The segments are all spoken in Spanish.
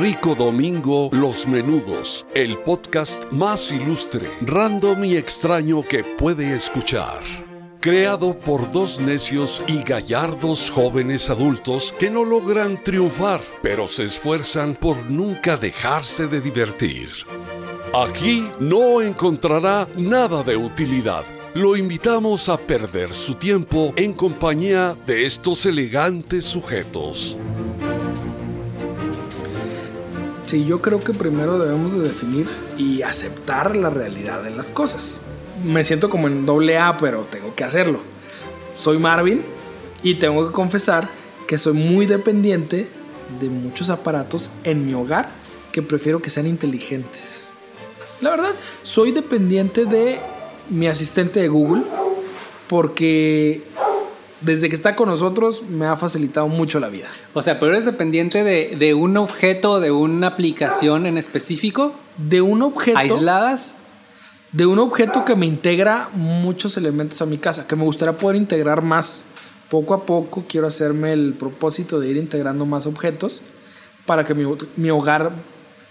Rico Domingo Los Menudos, el podcast más ilustre, random y extraño que puede escuchar. Creado por dos necios y gallardos jóvenes adultos que no logran triunfar, pero se esfuerzan por nunca dejarse de divertir. Aquí no encontrará nada de utilidad. Lo invitamos a perder su tiempo en compañía de estos elegantes sujetos. Sí, yo creo que primero debemos de definir y aceptar la realidad de las cosas. Me siento como en doble A, pero tengo que hacerlo. Soy Marvin y tengo que confesar que soy muy dependiente de muchos aparatos en mi hogar que prefiero que sean inteligentes. La verdad, soy dependiente de mi asistente de Google porque desde que está con nosotros me ha facilitado mucho la vida. O sea, pero eres dependiente de, de un objeto, de una aplicación en específico. De un objeto. Aisladas. De un objeto que me integra muchos elementos a mi casa, que me gustaría poder integrar más. Poco a poco quiero hacerme el propósito de ir integrando más objetos para que mi, mi hogar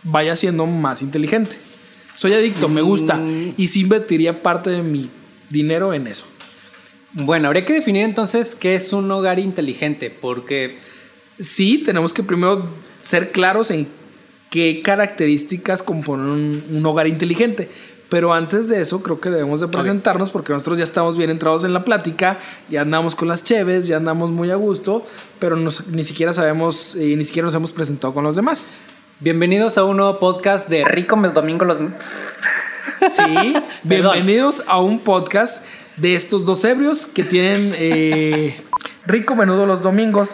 vaya siendo más inteligente. Soy adicto, me gusta Mm. y sí invertiría parte de mi dinero en eso. Bueno, habría que definir entonces qué es un hogar inteligente, porque Sí, tenemos que primero ser claros en qué características componen un, un hogar inteligente. Pero antes de eso, creo que debemos de presentarnos porque nosotros ya estamos bien entrados en la plática, ya andamos con las cheves, ya andamos muy a gusto, pero nos- ni siquiera sabemos, eh, ni siquiera nos hemos presentado con los demás. bienvenidos a un nuevo podcast de Rico el Domingo los... Sí, bienvenidos a un podcast de estos dos ebrios que tienen eh, rico menudo los domingos.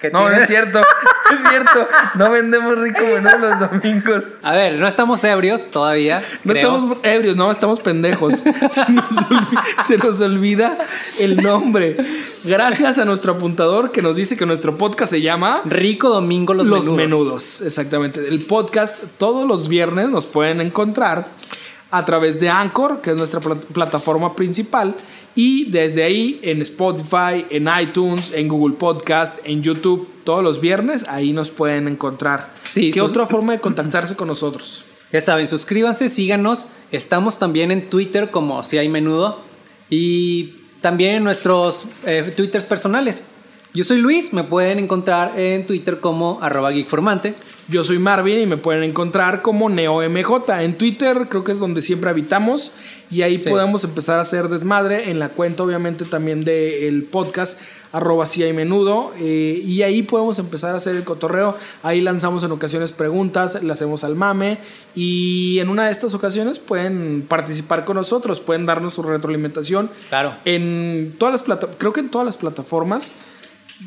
Que No, no es cierto, no es cierto. No vendemos rico menudo los domingos. A ver, no estamos ebrios todavía. No creo. estamos ebrios, no, estamos pendejos. Se nos, olvi- se nos olvida el nombre. Gracias a nuestro apuntador que nos dice que nuestro podcast se llama Rico Domingo los, Los menudos. Menudos. Exactamente. El podcast todos los viernes nos pueden encontrar a través de Anchor, que es nuestra pla- plataforma principal, y desde ahí en Spotify, en iTunes, en Google Podcast, en YouTube, todos los viernes, ahí nos pueden encontrar. Sí, ¿Qué otra forma de contactarse con nosotros? Ya saben, suscríbanse, síganos. Estamos también en Twitter como si hay menudo. Y también en nuestros eh, Twitters personales. Yo soy Luis, me pueden encontrar en Twitter como arroba geekformante. Yo soy Marvin y me pueden encontrar como NeoMJ. En Twitter creo que es donde siempre habitamos y ahí Sí. podemos empezar a hacer desmadre. En la cuenta obviamente también del podcast arroba si hay menudo eh, y ahí podemos empezar a hacer el cotorreo. Ahí lanzamos en ocasiones preguntas, le hacemos al mame y en una de estas ocasiones pueden participar con nosotros, pueden darnos su retroalimentación. Claro. En todas las plataformas, creo que en todas las plataformas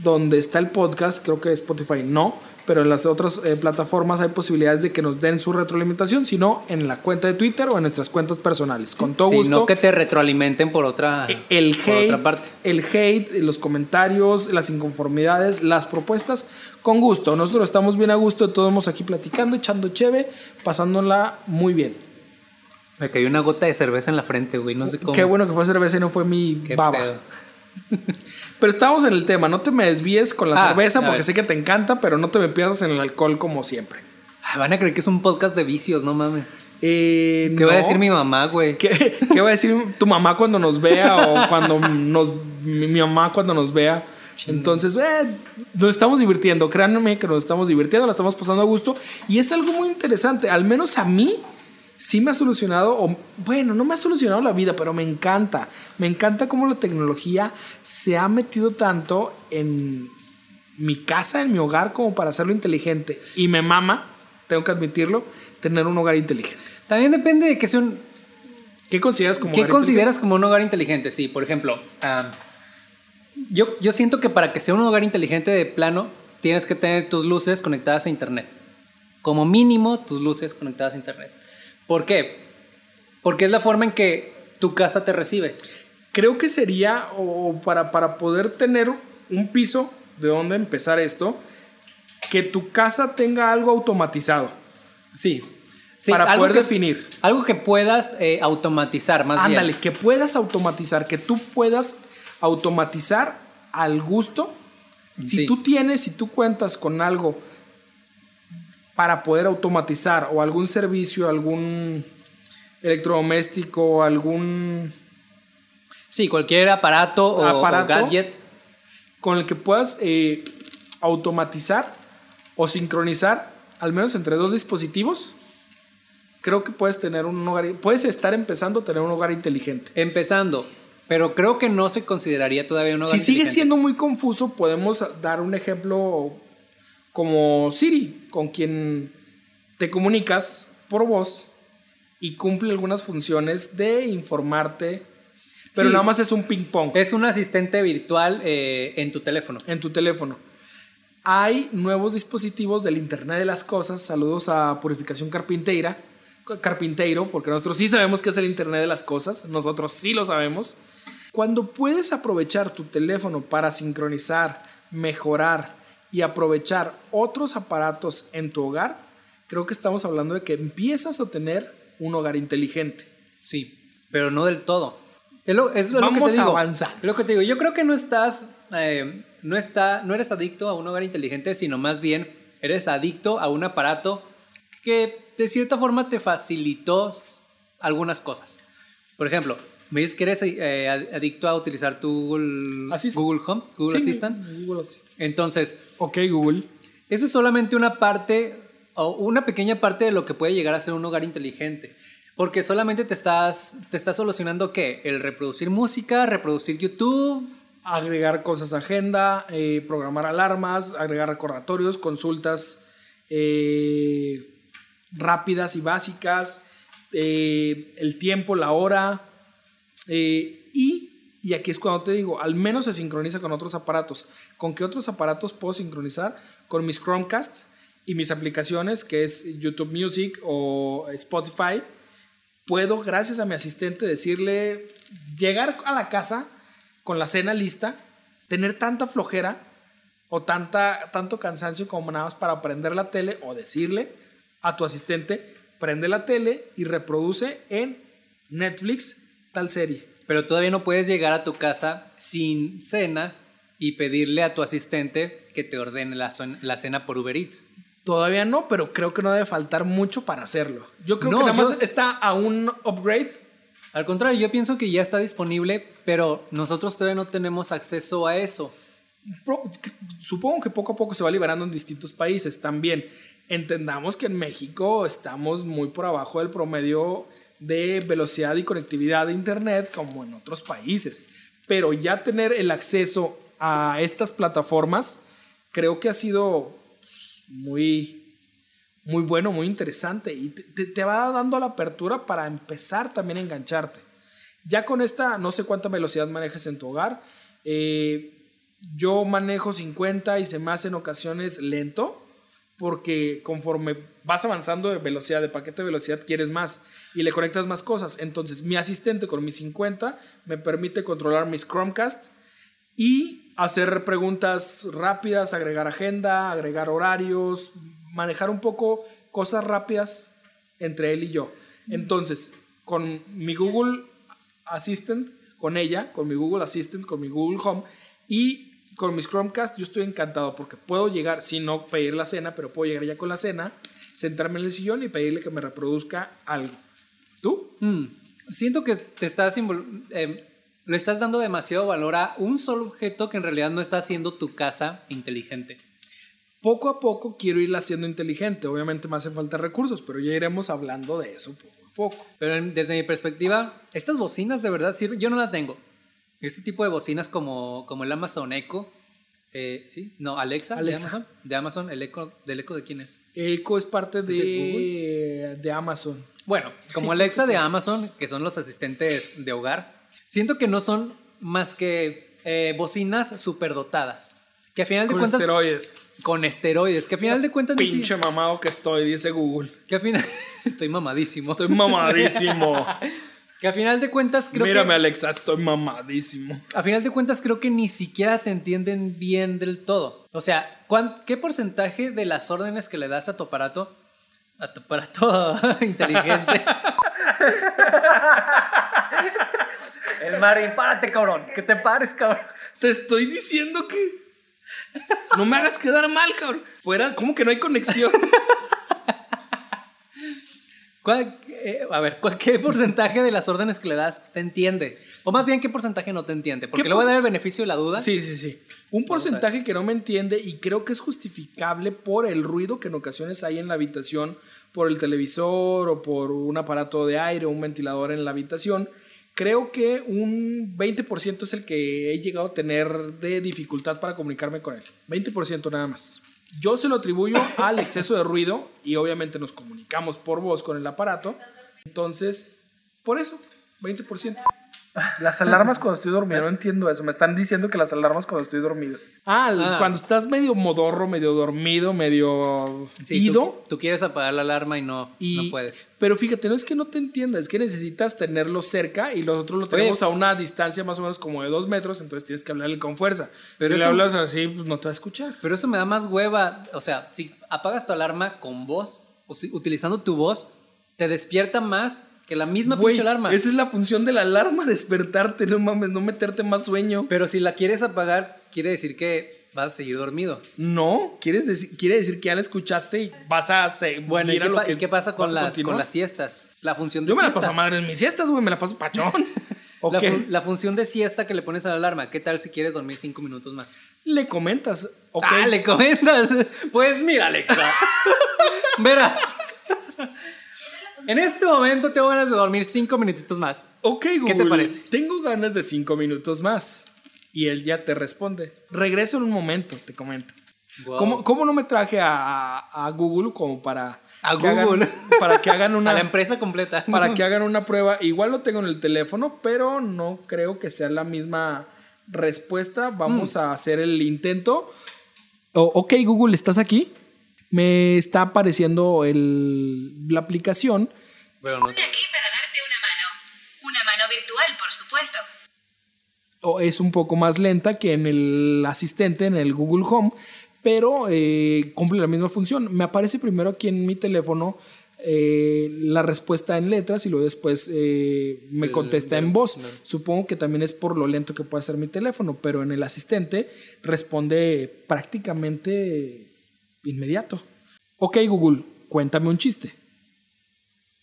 donde está el podcast, creo que Spotify no, pero en las otras eh, plataformas hay posibilidades de que nos den su retroalimentación, sino en la cuenta de Twitter o en nuestras cuentas personales. Con todo Sí, gusto. no que te retroalimenten por otra, el por otra parte. el hate, los comentarios, las inconformidades, las propuestas, con gusto. Nosotros estamos bien a gusto, todos aquí platicando, echando cheve, pasándola muy bien. Me cayó una gota de cerveza en la frente, güey. No sé cómo. Qué bueno que fue cerveza y no fue mi Qué baba. pedo. Pero estamos en el tema, no te me desvíes con la Ah, cerveza porque sé que te encanta, pero no te me pierdas en el alcohol como siempre. Ay, van a creer que es un podcast de vicios, no mames. Eh, ¿Qué va a decir mi mamá, güey? ¿Qué, qué va a decir tu mamá cuando nos vea o cuando nos mi, mi mamá cuando nos vea? Entonces, eh, nos estamos divirtiendo, créanme que nos estamos divirtiendo, la estamos pasando a gusto y es algo muy interesante, al menos a mí sí me ha solucionado, o bueno, no me ha solucionado la vida, pero me encanta, me encanta cómo la tecnología se ha metido tanto en mi casa, en mi hogar, como para hacerlo inteligente y me mama, tengo que admitirlo, tener un hogar inteligente. También depende de que sea un, ¿Qué consideras como ¿Qué hogar consideras como un hogar inteligente? Sí, por ejemplo, yo, yo siento que para que sea un hogar inteligente de plano, tienes que tener tus luces conectadas a internet. Como mínimo, tus luces conectadas a internet. ¿Por qué? Porque es la forma en que tu casa te recibe. Creo que sería, o para, para poder tener un piso de donde empezar esto, que tu casa tenga algo automatizado. Sí. Sí, para poder que- definir. Algo que puedas eh, automatizar más Ándale, bien. que puedas automatizar, que tú puedas automatizar al gusto. Si Sí. tú tienes, si tú cuentas con algo para poder automatizar o algún servicio, algún electrodoméstico, algún Sí, cualquier aparato o, o Aparato. gadget. con el que puedas eh, automatizar o sincronizar al menos entre dos dispositivos, creo que puedes tener un hogar, puedes estar empezando a tener un hogar inteligente. Empezando, pero creo que no se consideraría todavía un hogar Si sigue inteligente. siendo muy confuso, podemos dar un ejemplo como Siri, con quien te comunicas por voz y cumple algunas funciones de informarte, pero Sí. nada más es un ping pong Es un asistente virtual eh, en tu teléfono. en tu teléfono. Hay nuevos dispositivos del Internet de las Cosas. Saludos a Purificación Carpinteira. Carpinteiro, porque nosotros sí sabemos qué es el Internet de las Cosas. Nosotros sí lo sabemos. Cuando puedes aprovechar tu teléfono para sincronizar, mejorar y aprovechar otros aparatos en tu hogar, creo que estamos hablando de que empiezas a tener un hogar inteligente. Sí, pero no del todo. Es lo, es lo que Vamos te digo. Es lo que te digo. Yo creo que no estás, eh, no está, no eres adicto a un hogar inteligente, sino más bien eres adicto a un aparato que de cierta forma te facilitó algunas cosas. Por ejemplo, me dices que eres eh, ad- adicto a utilizar tu Google, Google Home, Google Sí, Assistant. Google Assistant. Entonces, Ok, Google. eso es solamente una parte o una pequeña parte de lo que puede llegar a ser un hogar inteligente. Porque solamente te estás, te estás solucionando qué? El reproducir música, reproducir YouTube. agregar cosas a agenda, eh, programar alarmas, agregar recordatorios, consultas eh, rápidas y básicas, eh, el tiempo, la hora. Eh, y, y aquí es cuando te digo, al menos se sincroniza con otros aparatos. ¿Con qué otros aparatos puedo sincronizar? Con mis Chromecast y mis aplicaciones, que es YouTube Music o Spotify. Puedo, gracias a mi asistente, decirle, llegar a la casa con la cena lista, tener tanta flojera o tanta, tanto cansancio como nada más para prender la tele o decirle a tu asistente, prende la tele y reproduce en Netflix tal serie. Pero todavía no puedes llegar a tu casa sin cena y pedirle a tu asistente que te ordene la, cena por Uber Eats. Todavía no, pero creo que no debe faltar mucho para hacerlo. Yo creo No, que nada yo- más está a un upgrade. Al contrario, yo pienso que ya está disponible, pero nosotros todavía no tenemos acceso a eso. Supongo que poco a poco se va liberando en distintos países también. Entendamos que en México estamos muy por abajo del promedio de velocidad y conectividad de Internet como en otros países. Pero ya tener el acceso a estas plataformas creo que ha sido pues, muy, muy bueno, muy interesante y te, va dando la apertura para empezar también a engancharte. Ya con esta, no sé cuánta velocidad manejas en tu hogar. eh, yo manejo 50 y se me hace en ocasiones lento porque conforme vas avanzando de velocidad, de paquete de velocidad, quieres más y le conectas más cosas. Entonces, mi asistente con mis 50 me permite controlar mis Chromecast y hacer preguntas rápidas, agregar agenda, agregar horarios, manejar un poco cosas rápidas entre él y yo. Entonces, con mi Google Assistant, con ella, con mi Google Assistant, con mi Google Home y con mis Chromecast, yo estoy encantado porque puedo llegar, si no pedir la cena, pero puedo llegar ya con la cena, sentarme en el sillón y pedirle que me reproduzca algo. ¿Tú? Mm, siento que te estás eh, le estás dando demasiado valor a un solo objeto que en realidad no está haciendo tu casa inteligente. Poco a poco quiero irla haciendo inteligente. Obviamente me hacen falta recursos, pero ya iremos hablando de eso poco a poco. Pero desde mi perspectiva, estas bocinas de verdad sirven. Yo no la tengo. Este tipo de bocinas como, como el Amazon Echo. eh, ¿Sí? No, Alexa, Alexa. de Amazon. De Amazon, el Echo, ¿del Echo de quién es? Echo es parte de de, de Amazon. Bueno, como Sí, Alexa de. Amazon, que son los asistentes de hogar, siento que no son más que eh, bocinas superdotadas. Que a final de Con cuentas. esteroides. Con esteroides. Que a final de cuentas. Pinche mamado que estoy, dice Google. Que a final. Estoy mamadísimo. Estoy mamadísimo. Que a final de cuentas creo Mírame, que. Alexa, estoy mamadísimo. A final de cuentas creo que ni siquiera te entienden bien del todo. O sea, ¿cuán- ¿qué porcentaje de las órdenes que le das a tu aparato, a tu aparato inteligente? El Marín, párate, cabrón. Que te pares, cabrón. Te estoy diciendo que. No me hagas quedar mal, cabrón. Fuera, ¿cómo que no hay conexión? ¿Cuál, eh, a ver, ¿cuál- ¿qué porcentaje de las órdenes que le das te entiende? O más bien, ¿qué porcentaje no te entiende? Porque ¿Qué le voy a dar el beneficio de la duda. Sí, sí, sí. Un porcentaje que no me entiende y creo que es justificable por el ruido que en ocasiones hay en la habitación, por el televisor o por un aparato de aire o un ventilador en la habitación. Creo que un 20% es el que he llegado a tener de dificultad para comunicarme con él. 20% nada más. Yo se lo atribuyo al exceso de ruido y obviamente nos comunicamos por voz con el aparato. Entonces, por eso, 20%. Las alarmas cuando estoy dormido, no entiendo eso. Me están diciendo que las alarmas cuando estoy dormido. Ah, Ah. cuando estás medio modorro, medio dormido, medio Sí, ido. Tú, tú quieres apagar la alarma y no, Y, no puedes. Pero fíjate, no es que no te entienda, es que necesitas tenerlo cerca y nosotros lo tenemos a una distancia más o menos como de dos metros, entonces tienes que hablarle con fuerza. Pero si le hablas así, pues no te va a escuchar. Pero eso me da más hueva. O sea, si apagas tu alarma con voz, o si, utilizando tu voz, te despierta más que la misma Güey, pinche alarma. Esa es la función de la alarma, despertarte, no mames, no meterte más sueño. Pero si la quieres apagar, quiere decir que vas a seguir dormido. No, ¿quieres decir, quiere decir que ya la escuchaste y vas a seguir Bueno, ¿y qué, lo que y qué pasa con las, con las siestas? La función de Yo me la siesta. paso a madre en mis siestas, güey, me la paso pachón. ¿O la, la función de siesta que le pones a la alarma. ¿Qué tal si quieres dormir cinco minutos más? Le comentas, ok. Ah, le comentas. Pues mira, Alexa. Verás. En este momento tengo ganas de dormir cinco minutitos más. Ok, Google. ¿Qué te parece? Tengo ganas de cinco minutos más. Y él ya te responde. Regreso en un momento, te comento. Wow. ¿Cómo, cómo no me traje a, a Google como para... A hagan- Google. para que hagan una... A la empresa completa. para que hagan una prueba. Igual lo tengo en el teléfono, pero no creo que sea la misma respuesta. Vamos Mm. a hacer el intento. O- ok, Google, ¿estás aquí? Me está apareciendo el, la aplicación. Bueno, no- Estoy aquí para darte una mano. Una mano virtual, por supuesto. O es un poco más lenta que en el asistente, en el Google Home, pero eh, cumple la misma función. Me aparece primero aquí en mi teléfono eh, la respuesta en letras y luego después eh, me El contesta en voz. Supongo que también es por lo lento que puede ser mi teléfono, pero en el asistente responde prácticamente inmediato. Ok, Google, cuéntame un chiste.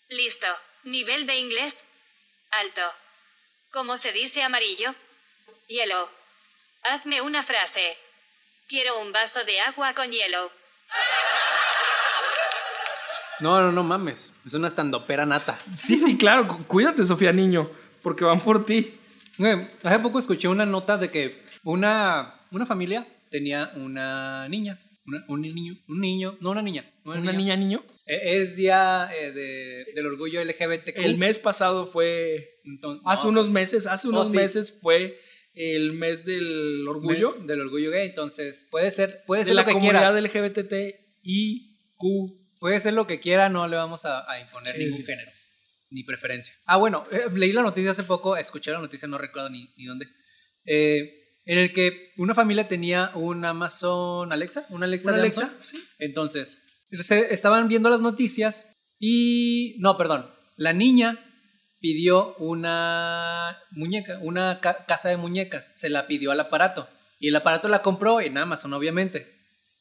Listo. Nivel de inglés. Alto. ¿Cómo se dice amarillo? Hielo. Hazme una frase. Quiero un vaso de agua con hielo. no, no, no mames. Es una estandopera nata. Sí, sí, claro. cu- Cuídate, Sofía Niño, porque van por ti. Hace poco escuché una nota de que una, una familia tenía una niña. Una- un niño. Un niño. No, una niña. ¿Una niña niño? Eh, Es día eh, de- del orgullo LGBTQ. El mes pasado fue Entonces, Hace no, unos meses, hace Oh, unos sí. meses fue el mes del orgullo me- del orgullo gay. Entonces, puede ser, puede de ser la lo que comunidad. LGBTIQ. Puede ser lo que quiera, no le vamos a, a imponer Sí, ningún sí. género. Ni preferencia. Ah, bueno, eh, leí la noticia hace poco, escuché la noticia, no recuerdo ni, ni dónde. eh, en el que una familia tenía un Amazon Alexa, un Alexa ¿Una de Alexa? Amazon. Sí. Entonces, se estaban viendo las noticias y... No, perdón. La niña pidió una muñeca, una ca- casa de muñecas. Se la pidió al aparato. Y el aparato la compró en Amazon, obviamente.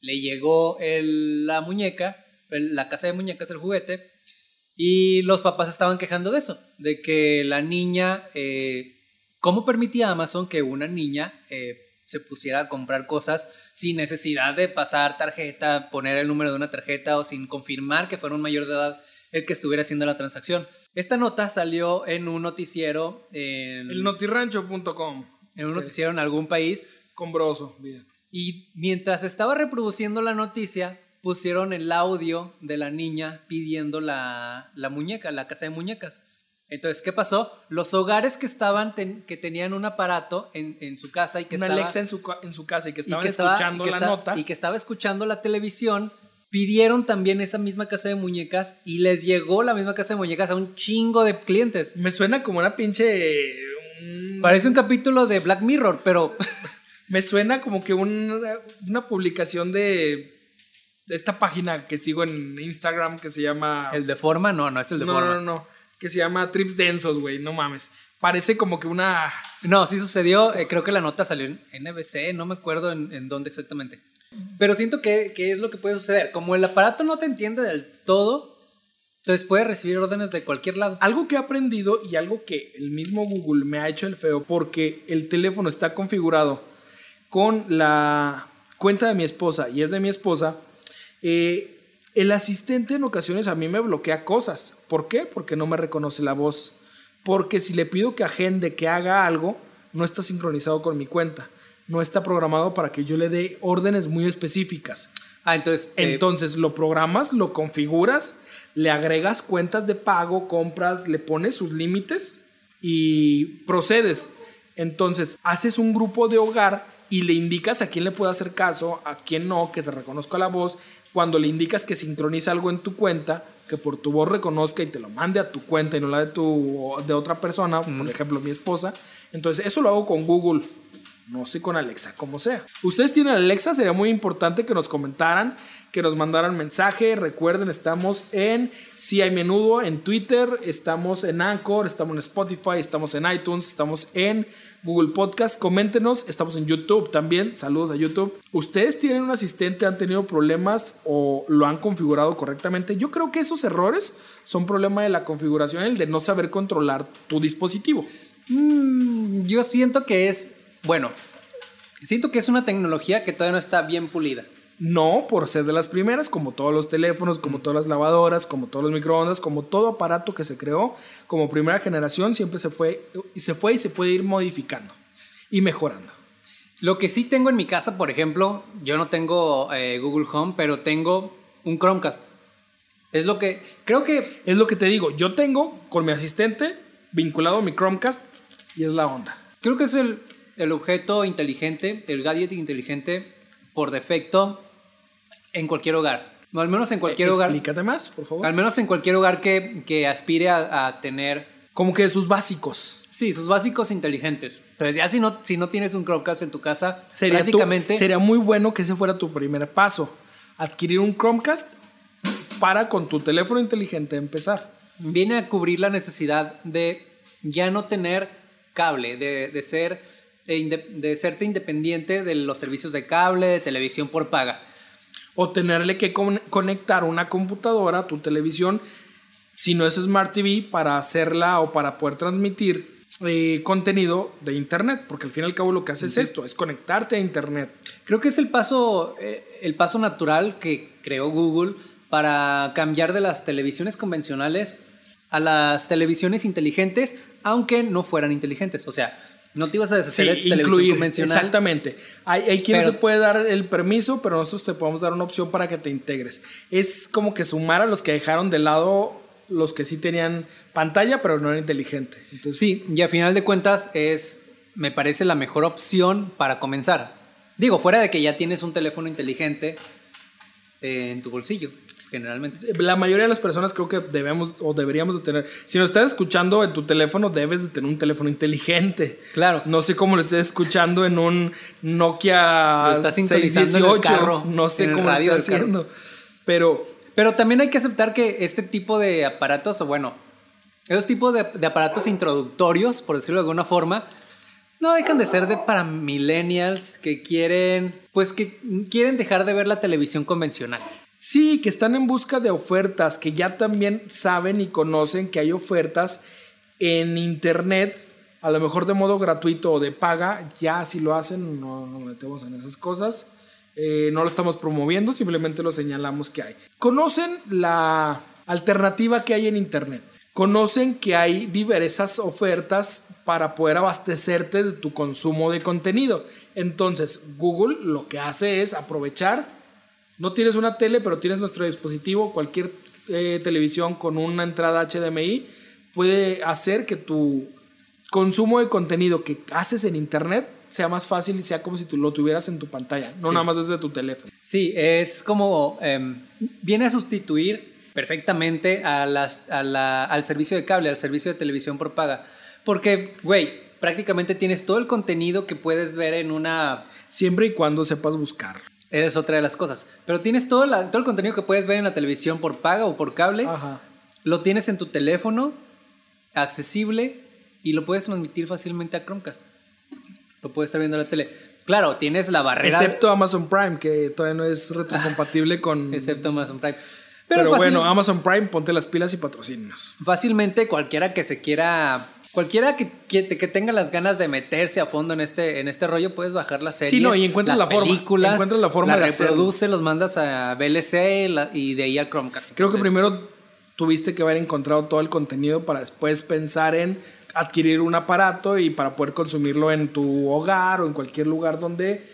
Le llegó el- la muñeca, el- la casa de muñecas, el juguete. Y los papás estaban quejando de eso. De que la niña... eh, ¿Cómo permitía Amazon que una niña eh, se pusiera a comprar cosas sin necesidad de pasar tarjeta, poner el número de una tarjeta o sin confirmar que fuera un mayor de edad el que estuviera haciendo la transacción? Esta nota salió en un noticiero en, El notirancho.com. en un noticiero en algún país Con broso. bien. y mientras estaba reproduciendo la noticia pusieron el audio de la niña pidiendo la, la muñeca, la casa de muñecas. Entonces, ¿qué pasó? Los hogares que estaban ten- que tenían un aparato en, en su casa y que Una estaba, Alexa en su, en su casa y que y estaban que estaba- escuchando que la nota. y que estaba escuchando la televisión, pidieron también esa misma casa de muñecas y les llegó la misma casa de muñecas a un chingo de clientes. Me suena como una pinche. un- Parece un capítulo de Black Mirror, pero Me suena como que un- una publicación de, de esta página que sigo en Instagram que se llama. el de forma no, no es el de no, forma. no, no. Que se llama Trips Densos, güey. No mames. Parece como que una. No, sí sucedió. eh, creo que la nota salió en NBC, no me acuerdo en, en dónde exactamente. Pero siento que, que es lo que puede suceder. Como el aparato no te entiende del todo, Entonces puedes recibir órdenes de cualquier lado. Algo que he aprendido y algo que el mismo Google me ha hecho el feo porque el teléfono está configurado con la cuenta de mi esposa y es de mi esposa, eh, el asistente en ocasiones a mí me bloquea cosas. ¿Por qué? Porque no me reconoce la voz. Porque si le pido que agende, que haga algo, no está sincronizado con mi cuenta. No está programado para que yo le dé órdenes muy específicas. Ah, entonces. eh, Entonces lo programas, lo configuras, le agregas cuentas de pago, compras, le pones sus límites y procedes. Entonces haces un grupo de hogar y le indicas a quién le puede hacer caso, a quién no, que te reconozca la voz. Cuando le indicas que sincroniza algo en tu cuenta, que por tu voz reconozca y te lo mande a tu cuenta y no la de, tu, de otra persona, por ejemplo mi esposa. Entonces eso lo hago con Google. No sé con Alexa, como sea. Ustedes tienen Alexa, sería muy importante que nos comentaran, que nos mandaran mensaje. Recuerden, estamos en Si hay menudo, en Twitter, estamos en Anchor, estamos en Spotify, estamos en iTunes, estamos en Google Podcast. Coméntenos, estamos en YouTube también. Saludos a YouTube. ¿Ustedes tienen un asistente, han tenido problemas o lo han configurado correctamente? Yo creo que esos errores son problema de la configuración, el de no saber controlar tu dispositivo. mm, yo siento que es. Bueno, siento que es una tecnología que todavía no está bien pulida. No por ser de las primeras, como todos los teléfonos, como todas las lavadoras, como todos los microondas, como todo aparato que se creó como primera generación, siempre se fue y se fue y se puede ir modificando y mejorando. Lo que sí tengo en mi casa, por ejemplo, yo no tengo eh, Google Home, pero tengo un Chromecast. Es lo que. Creo que. Es lo que te digo, yo tengo con mi asistente vinculado a mi Chromecast y es la onda. Creo que es el, el objeto inteligente, el gadget inteligente por defecto en cualquier hogar. O al menos en cualquier hogar. Explícate más, por favor. Al menos en cualquier hogar que, que aspire a, a tener Como que sus básicos. Sí, sus básicos inteligentes. Entonces, ya si no, si no tienes un Chromecast en tu casa, Sería, tu- prácticamente. sería muy bueno que ese fuera tu primer paso. Adquirir un Chromecast para con tu teléfono inteligente empezar. Viene a cubrir la necesidad de ya no tener cable, de, de ser, de, inde- de serte independiente de los servicios de cable, de televisión por paga. o tenerle que con- conectar una computadora a tu televisión, si no es Smart TV, para hacerla o para poder transmitir eh, contenido de Internet, porque al fin y al cabo lo que hace es esto, es conectarte a Internet. Creo que es el paso, eh, el paso natural que creó Google para cambiar de las televisiones convencionales a las televisiones inteligentes, aunque no fueran inteligentes. O sea, no te ibas a deshacer de televisión convencional. exactamente. Hay, hay quien Pero- se puede dar el permiso, pero nosotros te podemos dar una opción para que te integres. Es como que sumar a los que dejaron de lado los que sí tenían pantalla, pero no era inteligente. Entonces, Sí, y a final de cuentas es, me parece la mejor opción para comenzar. Digo, fuera de que ya tienes un teléfono inteligente eh, en tu bolsillo, generalmente. La mayoría de las personas creo que debemos o deberíamos de tener. Si nos estás escuchando en tu teléfono, debes de tener un teléfono inteligente. Claro. No sé cómo lo estés escuchando en un Nokia Lo estás sintonizando en el 618. carro, no sé en el cómo lo estás carro. haciendo. Pero Pero también hay que aceptar que este tipo de aparatos, o bueno, esos tipos de, de aparatos introductorios, por decirlo de alguna forma, no dejan de ser de para millennials que quieren, pues que quieren dejar de ver la televisión convencional. Sí, que están en busca de ofertas, que ya también saben y conocen que hay ofertas en internet, a lo mejor de modo gratuito o de paga, ya si lo hacen, no nos metemos en esas cosas. Eh, no lo estamos promoviendo, simplemente lo señalamos que hay. Conocen la alternativa que hay en Internet. Conocen que hay diversas ofertas para poder abastecerte de tu consumo de contenido. Entonces, Google lo que hace es aprovechar. No tienes una tele, pero tienes nuestro dispositivo, cualquier eh, televisión con una entrada HDMI puede hacer que tu consumo de contenido que haces en Internet sea más fácil y sea como si tú lo tuvieras en tu pantalla, no Sí. nada más desde tu teléfono. Sí, es como em, viene a sustituir perfectamente a las, a la- al servicio de cable, al servicio de televisión por paga. Porque, güey, prácticamente tienes todo el contenido que puedes ver en una Siempre y cuando sepas buscar. Es otra de las cosas. Pero tienes todo, la- todo el contenido que puedes ver en la televisión por paga o por cable. Ajá. Lo tienes en tu teléfono, accesible, y lo puedes transmitir fácilmente a Chromecast. Lo puedes estar viendo en la tele. Claro, tienes la barrera. Excepto Amazon Prime, que todavía no es retrocompatible con... excepto Amazon Prime. Pero, Pero fácil- bueno, Amazon Prime, ponte las pilas y patrocínanos. Fácilmente cualquiera que se quiera, cualquiera que, que, que tenga las ganas de meterse a fondo en este, en este rollo, puedes bajar las series. Sí, no, y encuentras las la forma, películas, encuentras la forma las de hacerlo. reproduce, los mandas a VLC la- y de ahí a Chromecast. Creo que primero tuviste que haber encontrado todo el contenido para después pensar en adquirir un aparato y para poder consumirlo en tu hogar o en cualquier lugar donde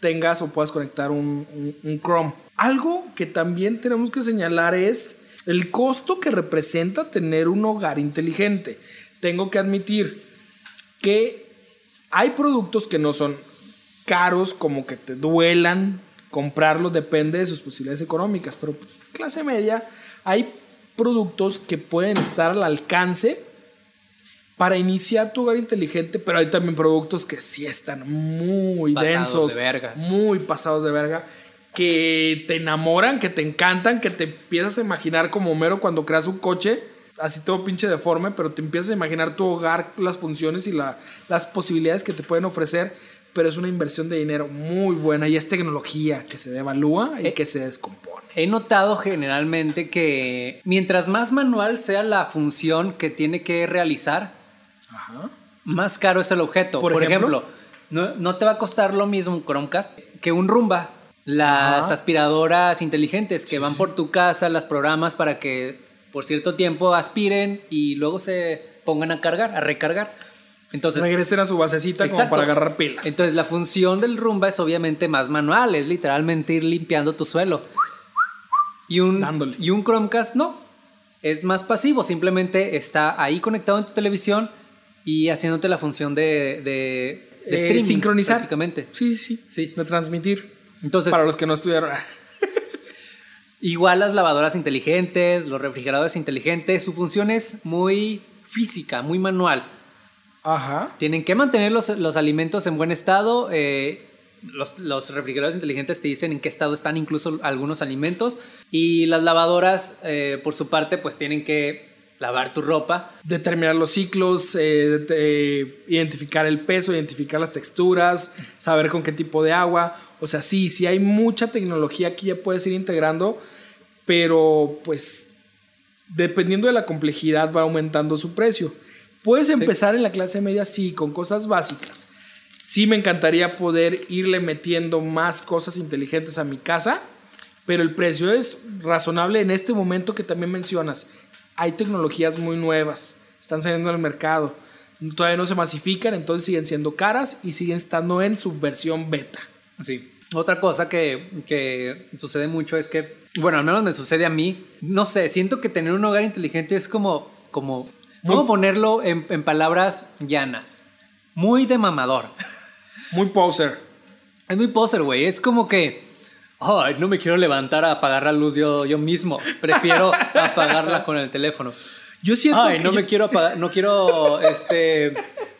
tengas o puedas conectar un, un- un Chrome. Algo que también tenemos que señalar es el costo que representa tener un hogar inteligente. Tengo que admitir que hay productos que no son caros, como que te duelan. Comprarlos, depende de sus posibilidades económicas, pero pues, clase media, hay productos que pueden estar al alcance para iniciar tu hogar inteligente, pero hay también productos que sí están muy Pasados densos, de muy pasados de verga, que te enamoran, que te encantan, que te empiezas a imaginar como Homero cuando creas un coche, así todo pinche deforme, pero te empiezas a imaginar tu hogar, las funciones y la- las posibilidades que te pueden ofrecer, pero es una inversión de dinero muy buena y es tecnología que se devalúa y Eh, que se descompone. He notado generalmente que mientras más manual sea la función que tiene que realizar, Ajá. más caro es el objeto. Por Por, ejemplo, ejemplo, no, no te va a costar lo mismo un Chromecast que un Roomba. Las Ajá. aspiradoras inteligentes que van por tu casa, las programas para que por cierto tiempo aspiren y luego se pongan a cargar, a recargar. Entonces, Regresen a su basecita Exacto. como para agarrar pilas. entonces la función del Roomba es obviamente más manual, es literalmente ir limpiando tu suelo. Y un, Dándole. y un Chromecast no, es más pasivo, simplemente está ahí conectado en tu televisión y haciéndote la función de, de, de Eh, streaming. sincronizar. Prácticamente. Sí, sí, Sí. De transmitir. Entonces, para los que no estudiaron. Igual las lavadoras inteligentes, los refrigeradores inteligentes, su función es muy física, muy manual. Ajá. Tienen que mantener los, los alimentos en buen estado. eh, los, los refrigeradores inteligentes te dicen en qué estado están incluso algunos alimentos. Y las lavadoras, eh, por su parte, pues tienen que lavar tu ropa. Determinar los ciclos, eh, de- de- identificar el peso, identificar las texturas, saber con qué tipo de agua. O sea, sí, sí hay mucha tecnología que ya puedes ir integrando, pero pues dependiendo de la complejidad va aumentando su precio. Puedes empezar en la clase media, sí, con cosas básicas. Sí me encantaría poder irle metiendo más cosas inteligentes a mi casa, pero el precio es razonable en este momento que también mencionas. Hay tecnologías muy nuevas, están saliendo al mercado, todavía no se masifican, entonces siguen siendo caras y siguen estando en su versión beta. Sí. Otra cosa que, que sucede mucho es que, bueno, al menos me sucede a mí, no sé, siento que tener un hogar inteligente es como, como, ¿cómo ponerlo en, en palabras llanas? Muy de mamador. Muy poser. Es muy poser, güey. Es como que, ay, no me quiero levantar a apagar la luz yo, yo mismo. Prefiero apagarla con el teléfono. Yo siento Ay, que no yo- me quiero apagar, no quiero, este,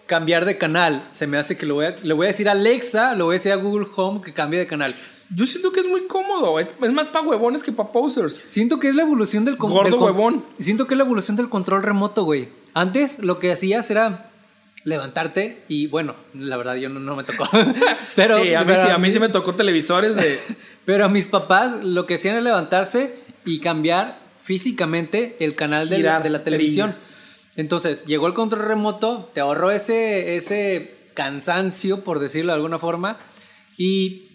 cambiar de canal. Se me hace que lo voy a, le voy a decir a Alexa, le voy a decir a Google Home que cambie de canal. Yo siento que es muy cómodo, es, es más para huevones que para posers. Siento que es la evolución del con- Gordo del huevón. Siento que es la evolución del control remoto, güey. Antes lo que hacías era levantarte y bueno, la verdad yo no, no me tocó. pero, sí, a mí, pero sí, a mí sí me tocó televisores de... Pero a mis papás lo que hacían era levantarse y cambiar físicamente el canal de la, Girar, de la televisión. Entonces, llegó el control remoto, te ahorró ese, ese cansancio, por decirlo de alguna forma, y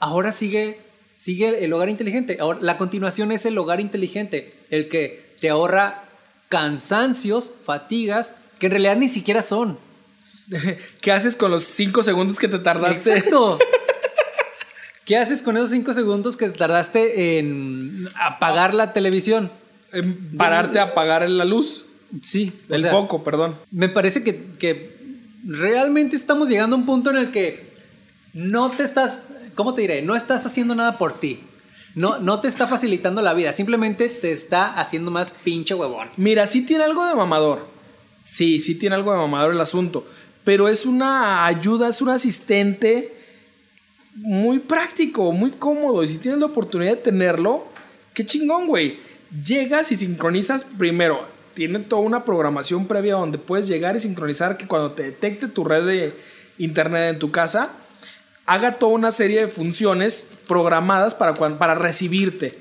ahora sigue, sigue el hogar inteligente. Ahora, la continuación es el hogar inteligente, el que te ahorra cansancios, fatigas, que en realidad ni siquiera son. ¿Qué haces con los cinco segundos que te tardaste? Exacto. ¿Qué haces con esos cinco segundos que tardaste en apagar la televisión? En pararte a apagar la luz. Sí, o El sea, foco, perdón. Me parece que, que realmente estamos llegando a un punto en el que no te estás, ¿cómo te diré? No estás haciendo nada por ti. No, no te está facilitando la vida, simplemente te está haciendo más pinche huevón. Mira, sí tiene algo de mamador. Sí, sí tiene algo de mamador el asunto. Pero es una ayuda, es un asistente muy práctico, muy cómodo. Y si tienes la oportunidad de tenerlo, qué chingón, güey. Llegas y sincronizas primero. Tiene toda una programación previa donde puedes llegar y sincronizar que cuando te detecte tu red de internet en tu casa, haga toda una serie de funciones programadas para, para recibirte.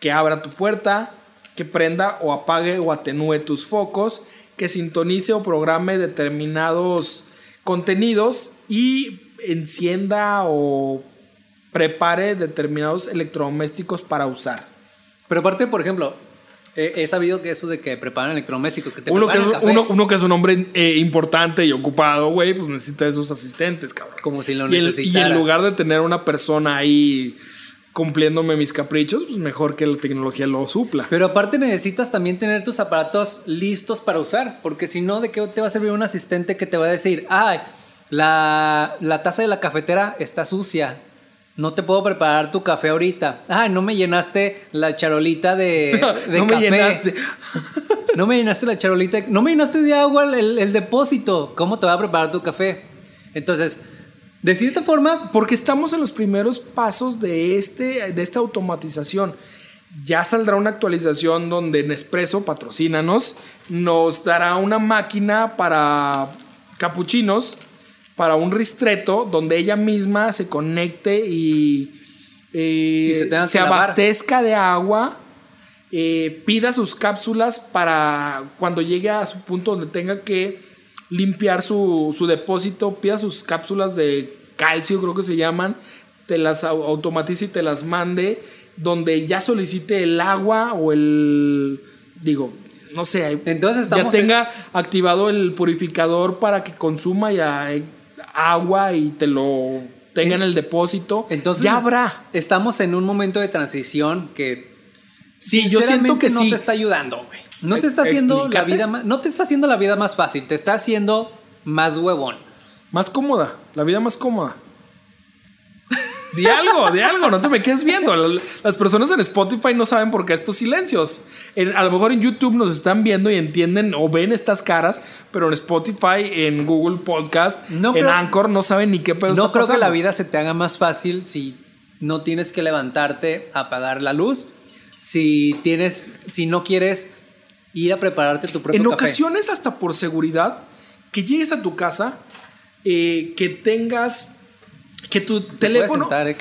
que abra tu puerta, que prenda o apague o atenúe tus focos, que sintonice o programe determinados contenidos y encienda o prepare determinados electrodomésticos para usar. Pero aparte, por ejemplo, he, he sabido que eso de que preparan electrodomésticos, que te Uno que, es, preparan café, uno, uno que es un hombre eh, importante y ocupado, güey, pues necesita de sus asistentes, cabrón. como si lo Y, el- y en lugar de tener una persona ahí cumpliéndome mis caprichos, pues mejor que la tecnología lo supla. Pero aparte necesitas también tener tus aparatos listos para usar, porque si no, ¿de qué te va a servir un asistente que te va a decir, ay, la, la taza de la cafetera está sucia, no te puedo preparar tu café ahorita, ay, no me llenaste la charolita de, de no me café. llenaste. No me llenaste la charolita, no me llenaste de agua el, el depósito, ¿cómo te va a preparar tu café? Entonces, de cierta forma, Porque estamos en los primeros pasos de, este, de esta automatización. Ya saldrá una actualización donde Nespresso, patrocínanos, nos dará una máquina para capuchinos, para un ristreto, donde ella misma se conecte y, eh, Y se abastezca de agua, eh, pida sus cápsulas para cuando llegue a su punto donde tenga que limpiar su, su depósito, pida sus cápsulas de calcio, creo que se llaman, te las au- automatice y te las mande, donde ya solicite el agua o el, digo, no sé, Entonces ya en- tenga activado el purificador para que consuma ya eh, agua y te lo tenga en el depósito, entonces ya habrá. Estamos en un momento de transición que Sí, yo siento que no sí. te está ayudando, güey. No te E- está haciendo la vida más, no te está haciendo la vida más fácil, te está haciendo más huevón. Más cómoda, la vida más cómoda. Di algo, di algo, no te me quedes viendo. Las personas en Spotify no saben por qué estos silencios. En- a lo mejor en YouTube nos están viendo y entienden o ven estas caras, pero en Spotify, en Google Podcast, No en creo- Anchor no saben ni qué pedo No está creo que la vida se te haga más fácil si no tienes que levantarte a apagar la luz, si tienes, si no quieres ir a prepararte tu propio En café. ocasiones, hasta por seguridad, que llegues a tu casa, eh, que tengas, que tu teléfono... sentar, eh,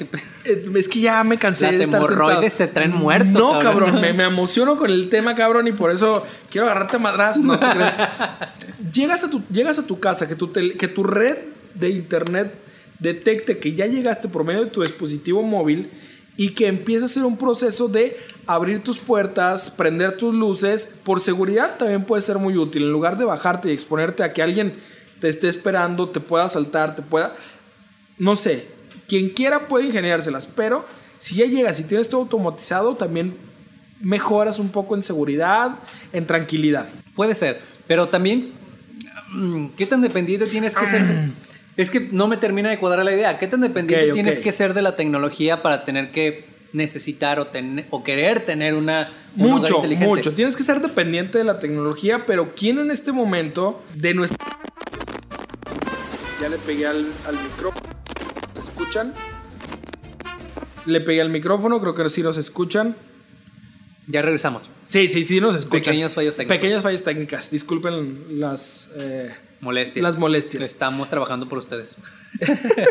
Eh, Es que ya me cansé Las de estar hemorroides sentado. te traen muerto, No, cabrón. cabrón, me, me emociono con el tema, cabrón, y por eso quiero agarrarte a madraz. No te llegas, a tu, llegas a tu casa, que tu, que tu red de internet detecte que ya llegaste por medio de tu dispositivo móvil y que empiece a hacer un proceso de abrir tus puertas, prender tus luces. Por seguridad también puede ser muy útil. En lugar de bajarte y exponerte a que alguien te esté esperando, te pueda saltar, te pueda no sé, quien quiera puede ingeniárselas, pero si ya llegas y tienes todo automatizado, también mejoras un poco en seguridad, en tranquilidad. Puede ser, pero también, mm, ¿qué tan dependiente tienes que ser? Es que no me termina de cuadrar la idea. ¿Qué tan dependiente tienes que ser de la tecnología para tener que necesitar o, tener, o querer tener una un Mucho, inteligente? mucho. Tienes que ser dependiente de la tecnología, pero ¿quién en este momento de nuestra... Ya le pegué al, al micrófono. ¿Se escuchan? Le pegué al micrófono, creo que sí nos escuchan. Ya regresamos. Sí, sí, sí nos escuchan. Pequeños fallos técnicos. Pequeñas fallas técnicas. Disculpen las... eh, Molestias. Las molestias. Estamos trabajando por ustedes.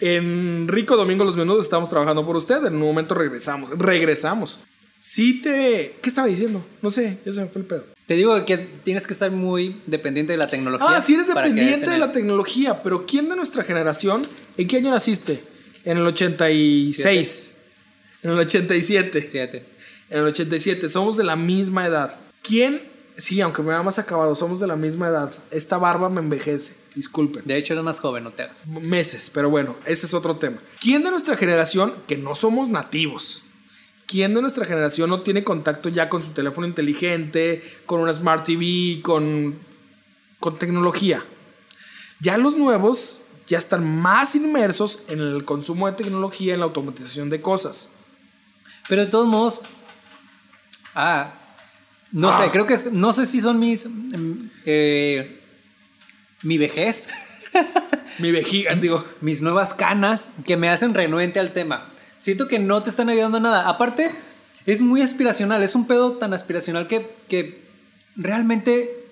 En Rico Domingo Los Menudos estamos trabajando por usted. En un momento regresamos. Regresamos. Sí te... ¿Qué estaba diciendo? No sé, ya se me fue el pedo. Te digo que tienes que estar muy dependiente de la tecnología. Ah, sí eres dependiente de la tecnología, pero ¿quién de nuestra generación? ¿En qué año naciste? En el 86. En el 87. Fíjate. En el 87. Somos de la misma edad. ¿Quién? Sí, aunque me más acabado, somos de la misma edad. Esta barba me envejece. Disculpen. De hecho, eres más joven, no te hagas. meses, pero bueno, este es otro tema. ¿Quién de nuestra generación, que no somos nativos, quién de nuestra generación no tiene contacto ya con su teléfono inteligente, con una Smart TV, con, con tecnología? Ya los nuevos ya están más inmersos en el consumo de tecnología, en la automatización de cosas. Pero de todos modos. Ah. No Ah. sé, creo que no sé si son mis. mm, eh, mi vejez, Mi vejiga, digo, mis nuevas canas que me hacen renuente al tema. Siento que no te están ayudando a nada. Aparte, es muy aspiracional. Es un pedo tan aspiracional que, que realmente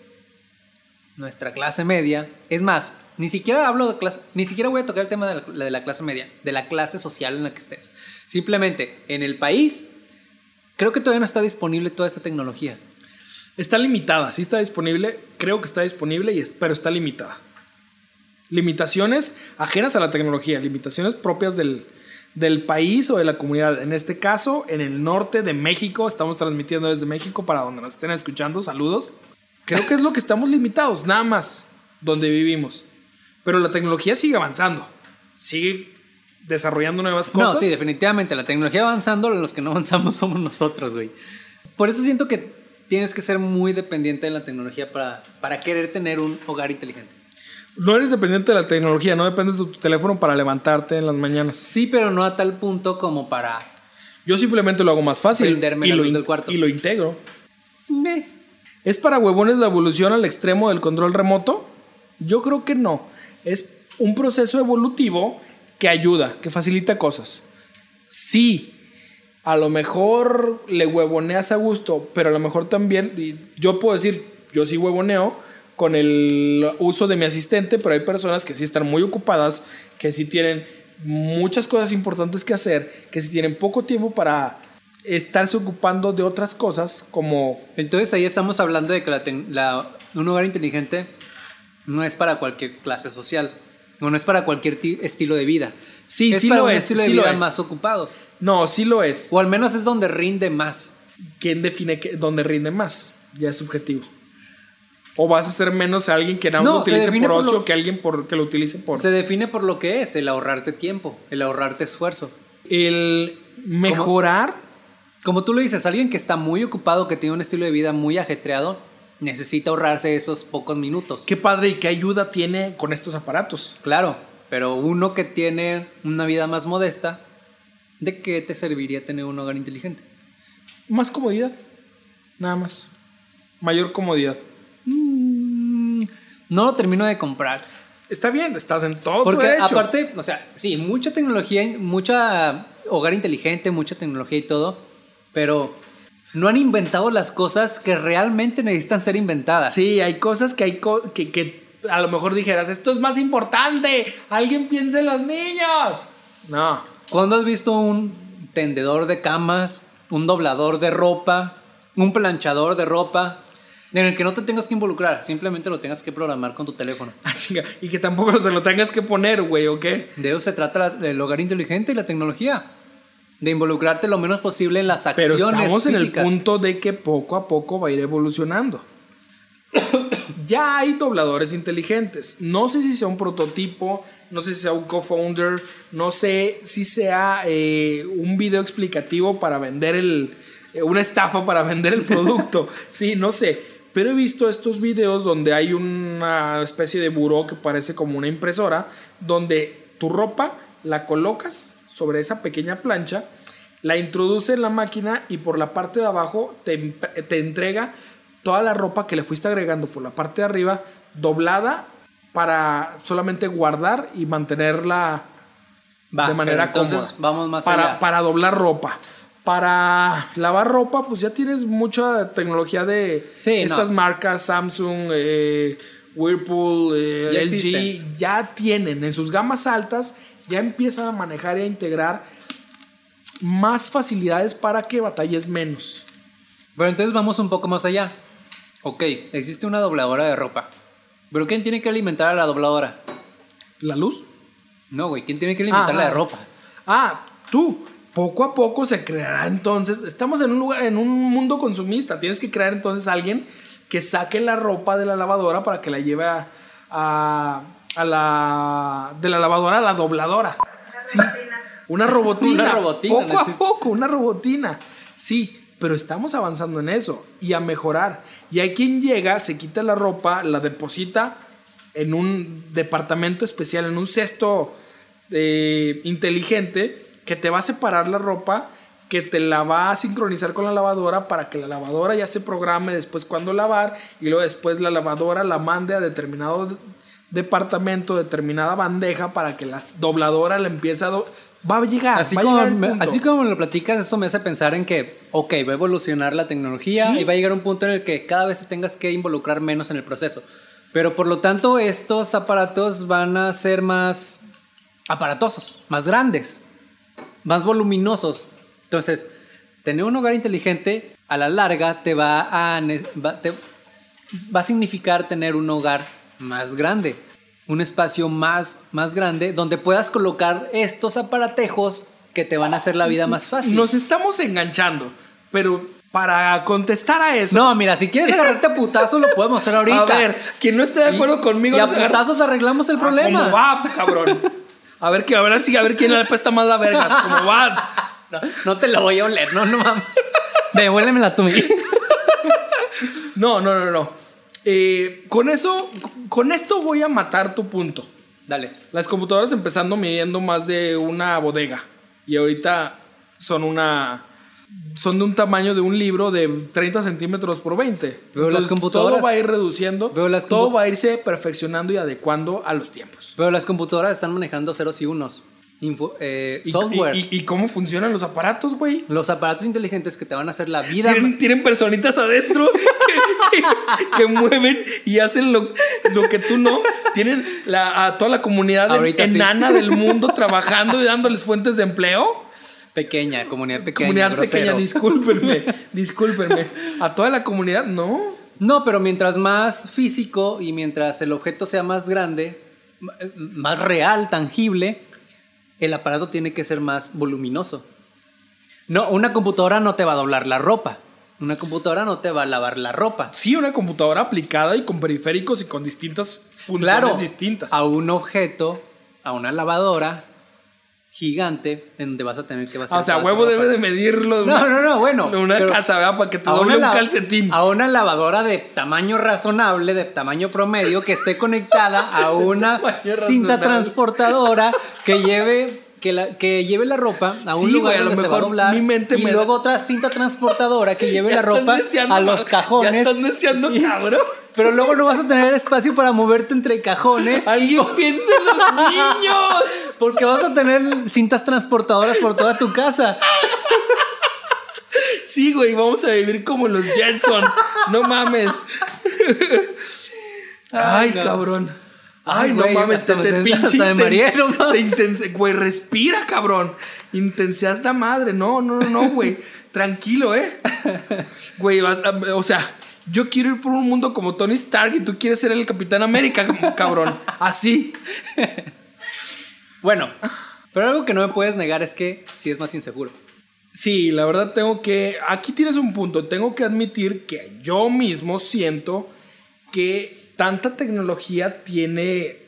nuestra clase media. Es más, ni siquiera hablo de clase. Ni siquiera voy a tocar el tema de la, de la clase media, de la clase social en la que estés. Simplemente, en el país creo que todavía no está disponible toda esa tecnología. Está limitada, sí está disponible, creo que está disponible, pero está limitada. Limitaciones ajenas a la tecnología, limitaciones propias del, del país o de la comunidad. En este caso, en el norte de México, estamos transmitiendo desde México para donde nos estén escuchando, saludos. Creo que es lo que estamos limitados, nada más, donde vivimos. Pero la tecnología sigue avanzando, sigue desarrollando nuevas cosas. No, sí, definitivamente. La tecnología avanzando, los que no avanzamos somos nosotros, güey. Por eso siento que tienes que ser muy dependiente de la tecnología para, para querer tener un hogar inteligente. No eres dependiente de la tecnología, no dependes de tu teléfono para levantarte en las mañanas. Sí, pero no a tal punto como para... Yo simplemente lo hago más fácil Prenderme y, la lo luz in- del cuarto. y lo integro. Meh. ¿Es para huevones la evolución al extremo del control remoto? Yo creo que no. Es un proceso evolutivo que ayuda, que facilita cosas. Sí, a lo mejor le huevoneas a gusto, pero a lo mejor también, y yo puedo decir, yo sí huevoneo con el uso de mi asistente, pero hay personas que sí están muy ocupadas, que sí tienen muchas cosas importantes que hacer, que sí tienen poco tiempo para estarse ocupando de otras cosas como Entonces ahí estamos hablando de que la tec- la- un hogar inteligente no es para cualquier clase social. No es para cualquier ti- estilo de vida. Sí, es sí para lo un es, estilo de sí lo vida es. más ocupado. No, sí lo es. O al menos es donde rinde más. ¿Quién define que, dónde rinde más? Ya es subjetivo. O vas a ser menos a alguien que nada más No, lo utilice por por ocio lo- que alguien por, que lo utilice por... Se define por lo que es, el ahorrarte tiempo, el ahorrarte esfuerzo. El mejorar... Como tú lo dices, alguien que está muy ocupado, que tiene un estilo de vida muy ajetreado, necesita ahorrarse esos pocos minutos. Qué padre y qué ayuda tiene con estos aparatos. Claro, pero uno que tiene una vida más modesta, ¿de qué te serviría tener un hogar inteligente? Más comodidad. Nada más. Mayor comodidad. No lo termino de comprar. Está bien, estás en todo tu Porque derecho. aparte, o sea, sí, mucha tecnología, mucha hogar inteligente, mucha tecnología y todo, pero no han inventado las cosas que realmente necesitan ser inventadas. Sí, hay cosas que hay co- que, que a lo mejor dijeras, esto es más importante. Alguien piensa en los niños. No. ¿Cuándo has visto un tendedor de camas, un doblador de ropa, un planchador de ropa, en el que no te tengas que involucrar, simplemente lo tengas que programar con tu teléfono? Ah, chinga. Y que tampoco te lo tengas que poner, güey, ¿o qué? De eso se trata el hogar inteligente y la tecnología. De involucrarte lo menos posible en las Pero acciones estamos en el punto de que poco a poco va a ir evolucionando. ya hay dobladores inteligentes. No sé si sea un prototipo, no sé si sea un co-founder, no sé si sea eh, un video explicativo para vender el. eh, una estafa para vender el producto. sí, no sé. Pero he visto estos videos donde hay una especie de buró que parece como una impresora, donde tu ropa la colocas sobre esa pequeña plancha, la introduce en la máquina y por la parte de abajo te, te entrega toda la ropa que le fuiste agregando por la parte de arriba, doblada para solamente guardar y mantenerla Va, de manera entonces cómoda. vamos más para, allá. para doblar ropa. Para lavar ropa, pues ya tienes mucha tecnología de Sí, estas no. marcas, Samsung, eh, Whirlpool, eh, Ya LG, existen. ya tienen en sus gamas altas, ya empiezan a manejar y a integrar más facilidades para que batalles menos. Pero entonces vamos un poco más allá. Ok, existe una dobladora de ropa. ¿Pero quién tiene que alimentar a la dobladora? ¿La luz? No, güey, ¿quién tiene que alimentar la Ah, de ropa? Ah, tú. Poco a poco se creará entonces. Estamos en un lugar, en un mundo consumista. Tienes que crear entonces a alguien que saque la ropa de la lavadora para que la lleve a, a, a la de la lavadora a la dobladora. Sí. Una robotina. Una robotina, Poco a poco, una robotina. Sí, pero estamos avanzando en eso y a mejorar. Y hay quien llega, se quita la ropa, la deposita en un departamento especial, en un cesto eh, inteligente que te va a separar la ropa, que te la va a sincronizar con la lavadora para que la lavadora ya se programe después cuándo lavar y luego después la lavadora la mande a determinado de- departamento, determinada bandeja para que la dobladora la empiece a... Va a llegar, Así va a como, llegar me- punto. así como me lo platicas, eso me hace pensar en que, ok, va a evolucionar la tecnología Sí. y va a llegar un punto en el que cada vez te tengas que involucrar menos en el proceso. Pero por lo tanto, estos aparatos van a ser más aparatosos, más grandes, más voluminosos. Entonces, Tener un hogar inteligente a la larga te va a, va, te- va a significar tener un hogar más grande, un espacio más, más grande donde puedas colocar estos aparatejos que te van a hacer la vida más fácil. Nos estamos enganchando, pero para contestar a eso. no, mira, si quieres agarrarte a putazo lo podemos hacer ahorita. A ver, quien no esté de acuerdo Y- conmigo Y a se agarra- putazos arreglamos el Ah, problema. ¿Cómo va, cabrón? A ver, que, a ver, sí, a ver quién le apesta más la verga. ¿Cómo vas? No, no te lo voy a oler, no, no mames. Devuélvemela tú. No, no, no, no. Eh, con eso, con esto voy a matar tu punto. Dale. Las computadoras empezando midiendo más de una bodega y ahorita son una son de un tamaño de un libro de 30 centímetros por 20. Veo las computadoras- todo va a ir reduciendo, Veo las todo va a irse perfeccionando y adecuando a los tiempos. Pero las computadoras están manejando ceros y unos. Info- eh, Y- software. Y, y- y cómo funcionan los aparatos, güey? los aparatos inteligentes que te van a hacer la vida. Tienen, tienen personitas adentro que, que- que mueven y hacen lo, lo que tú no. Tienen la, a toda la comunidad sí. enana del mundo trabajando y dándoles fuentes de empleo. Pequeña, comunidad pequeña. comunidad grosero. pequeña, discúlpenme, discúlpenme. A toda la comunidad, no. No, pero mientras más físico y mientras el objeto sea más grande, m- más real, tangible, el aparato tiene que ser más voluminoso. No, una computadora no te va a doblar la ropa. Una computadora no te va a lavar la ropa. Sí, una computadora aplicada y con periféricos y con distintas funciones Claro, distintas. a un objeto, a una lavadora gigante, en donde vas a tener que vaciar Ah, o sea, huevo debe de medirlo No, una, no, no, bueno. de una casa, ¿verdad? Para que te doble un calcetín. A una lavadora de tamaño razonable, de tamaño promedio, que esté conectada a una cinta razonable. transportadora que lleve, que, la, que lleve la ropa a un Sí, lugar güey, a lo donde se va a mejor doblar. mi mente y me da- luego otra cinta transportadora que lleve la ropa deseando, a los cajones. Ya estás deseando, cabrón. Pero luego no vas a tener espacio para moverte entre cajones. Alguien piensa en los niños. Porque vas a tener cintas transportadoras por toda tu casa. Sí, güey, vamos a vivir como los Jetson. No mames. Ay, no. cabrón. Ay, Ay, no mames, te, te pinche mareé, no mames. Güey, respira, cabrón. Intensidad esta madre. No, no, no, no, güey. Tranquilo, ¿eh? Güey, vas a- o sea, yo quiero ir por un mundo como Tony Stark y tú quieres ser el Capitán América, cabrón. Así. Bueno, pero algo que no me puedes negar es que sí es más inseguro. Sí, la verdad tengo que. Aquí tienes un punto. Tengo que admitir que yo mismo siento que tanta tecnología tiene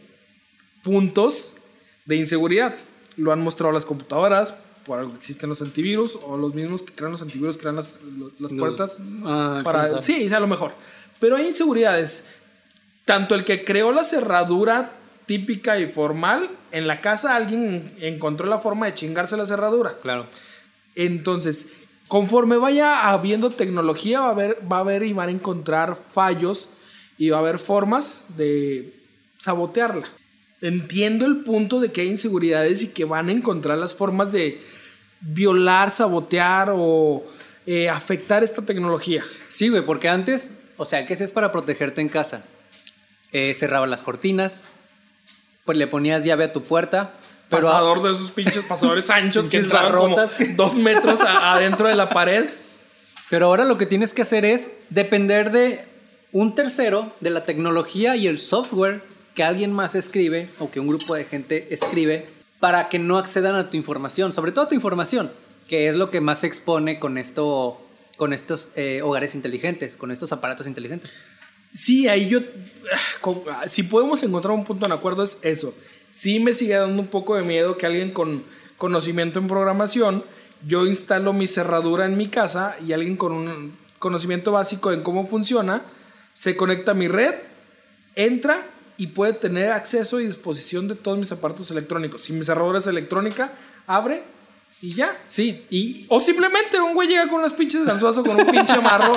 puntos de inseguridad. Lo han mostrado las computadoras, por algo existen los antivirus, o los mismos que crean los antivirus crean las, las Los- puertas ah, para. Sí, a lo mejor. Pero hay inseguridades. Tanto el que creó la cerradura típica y formal, en la casa alguien encontró la forma de chingarse la cerradura. Claro. Entonces, conforme vaya habiendo tecnología, va a haber, va a haber y van a encontrar fallos y va a haber formas de sabotearla. Entiendo el punto de que hay inseguridades y que van a encontrar las formas de violar, sabotear o eh, afectar esta tecnología. Sí, güey, porque antes, o sea, ¿qué hacías para protegerte en casa? Eh, cerrabas las cortinas, pues le ponías llave a tu puerta, pero Pasador de esos pinches pasadores anchos que entraban como dos metros a- adentro de la pared. Pero ahora lo que tienes que hacer es depender de un tercero, de la tecnología y el software que alguien más escribe o que un grupo de gente escribe para que no accedan a tu información, sobre todo a tu información, que es lo que más se expone con esto, con estos eh, hogares inteligentes, con estos aparatos inteligentes. Sí, ahí yo. ah, ah, Si podemos encontrar un punto de acuerdo, es eso. Sí, me sigue dando un poco de miedo que alguien con conocimiento en programación, yo instalo mi cerradura en mi casa y alguien con un conocimiento básico en cómo funciona, se conecta a mi red, entra y puede tener acceso y disposición de todos mis aparatos electrónicos. Si mi cerradura es electrónica, abre y ya. Sí, y O simplemente un güey llega con unas pinches gansuazos con un pinche marro,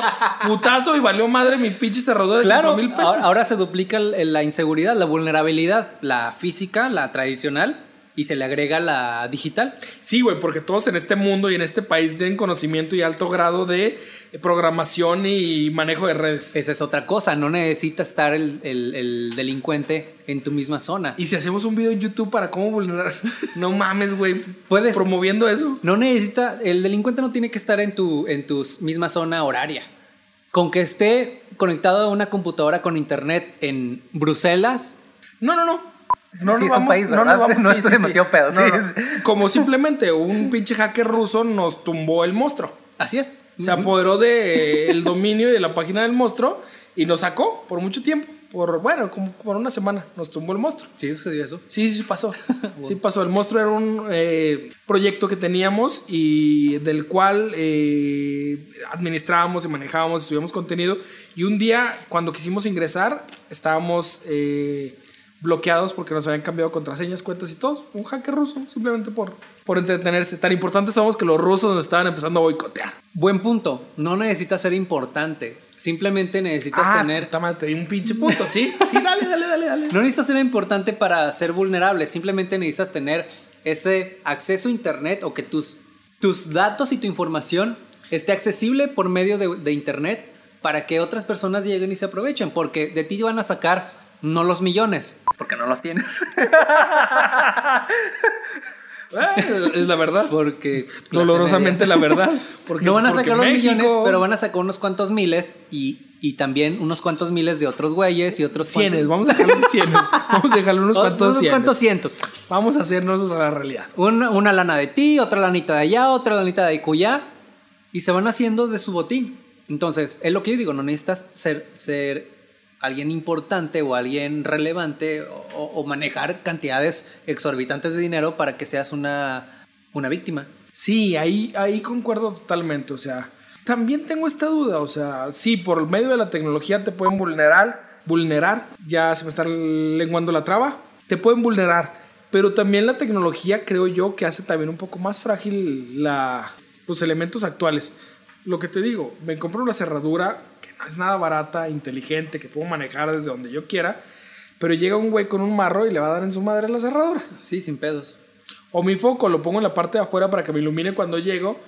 putazo y valió madre mi pinche cerradura de claro, 5 mil pesos. ahora, ahora se duplica la inseguridad, la vulnerabilidad, la física, la tradicional y se le agrega la digital. Sí, güey, porque todos en este mundo y en este país tienen conocimiento y alto grado de programación y manejo de redes. Esa es otra cosa, no necesita estar el, el- el delincuente en tu misma zona. Y si hacemos un video en YouTube para cómo vulnerar, no mames, güey, Puedes- promoviendo eso. No necesita, el delincuente no tiene que estar en tu, en tu misma zona horaria. Con que esté conectado a una computadora con internet en Bruselas, No, no, no. No sí, nos es un país, no nos vamos- No sí, estoy sí, sí. demasiado pedo, No, sí, no. sí. Como simplemente un pinche hacker ruso nos tumbó el monstruo. así es. Se apoderó del dominio y de la página del monstruo y nos sacó por mucho tiempo. Por, bueno, como por una semana nos tumbó el monstruo. Sí, sucedió eso. Sí, sí pasó. Sí pasó. El monstruo era un eh, proyecto que teníamos y del cual eh, administrábamos y manejábamos, subíamos contenido. Y un día, cuando quisimos ingresar, estábamos eh, bloqueados porque nos habían cambiado contraseñas, cuentas y todo. Un hacker ruso, simplemente por, por entretenerse. Tan importantes somos que los rusos nos estaban empezando a boicotear. Buen punto. No necesitas ser importante. Simplemente necesitas ah, tener. madre, te di un pinche punto, ¿sí? Sí, dale, dale, dale, dale. No necesitas ser importante para ser vulnerable. Simplemente necesitas tener ese acceso a internet o que tus, tus datos y tu información esté accesible por medio de, de internet para que otras personas lleguen y se aprovechen. Porque de ti van a sacar no los millones. Porque no los tienes. Eh, es la verdad. Porque. Dolorosamente la verdad. Porque, no van a sacar los México- millones, pero van a sacar unos cuantos miles y, y también unos cuantos miles de otros güeyes y otros Cienes, cuantos- vamos a dejarlo en cienes. Vamos a dejarlo unos cuantos unos cienes. cuantos cientos. Vamos a hacernos la realidad. Una, una lana de ti, otra lanita de allá, otra lanita de cuya. Y se van haciendo de su botín. Entonces, es lo que yo digo, no necesitas ser, ser alguien importante o alguien relevante o, manejar cantidades exorbitantes de dinero para que seas una, una víctima. Sí, ahí, ahí concuerdo totalmente. O sea, también tengo esta duda. O sea, sí, por medio de la tecnología te pueden vulnerar. Vulnerar, ya se me está lenguando la traba. Te pueden vulnerar. Pero también la tecnología, creo yo, que hace también un poco más frágil la, los elementos actuales. Lo que te digo, me compro una cerradura que no es nada barata, inteligente, que puedo manejar desde donde yo quiera. Pero llega un güey con un marro y le va a dar en su madre la cerradura. Sí, sin pedos. O mi foco lo pongo en la parte de afuera para que me ilumine cuando llego.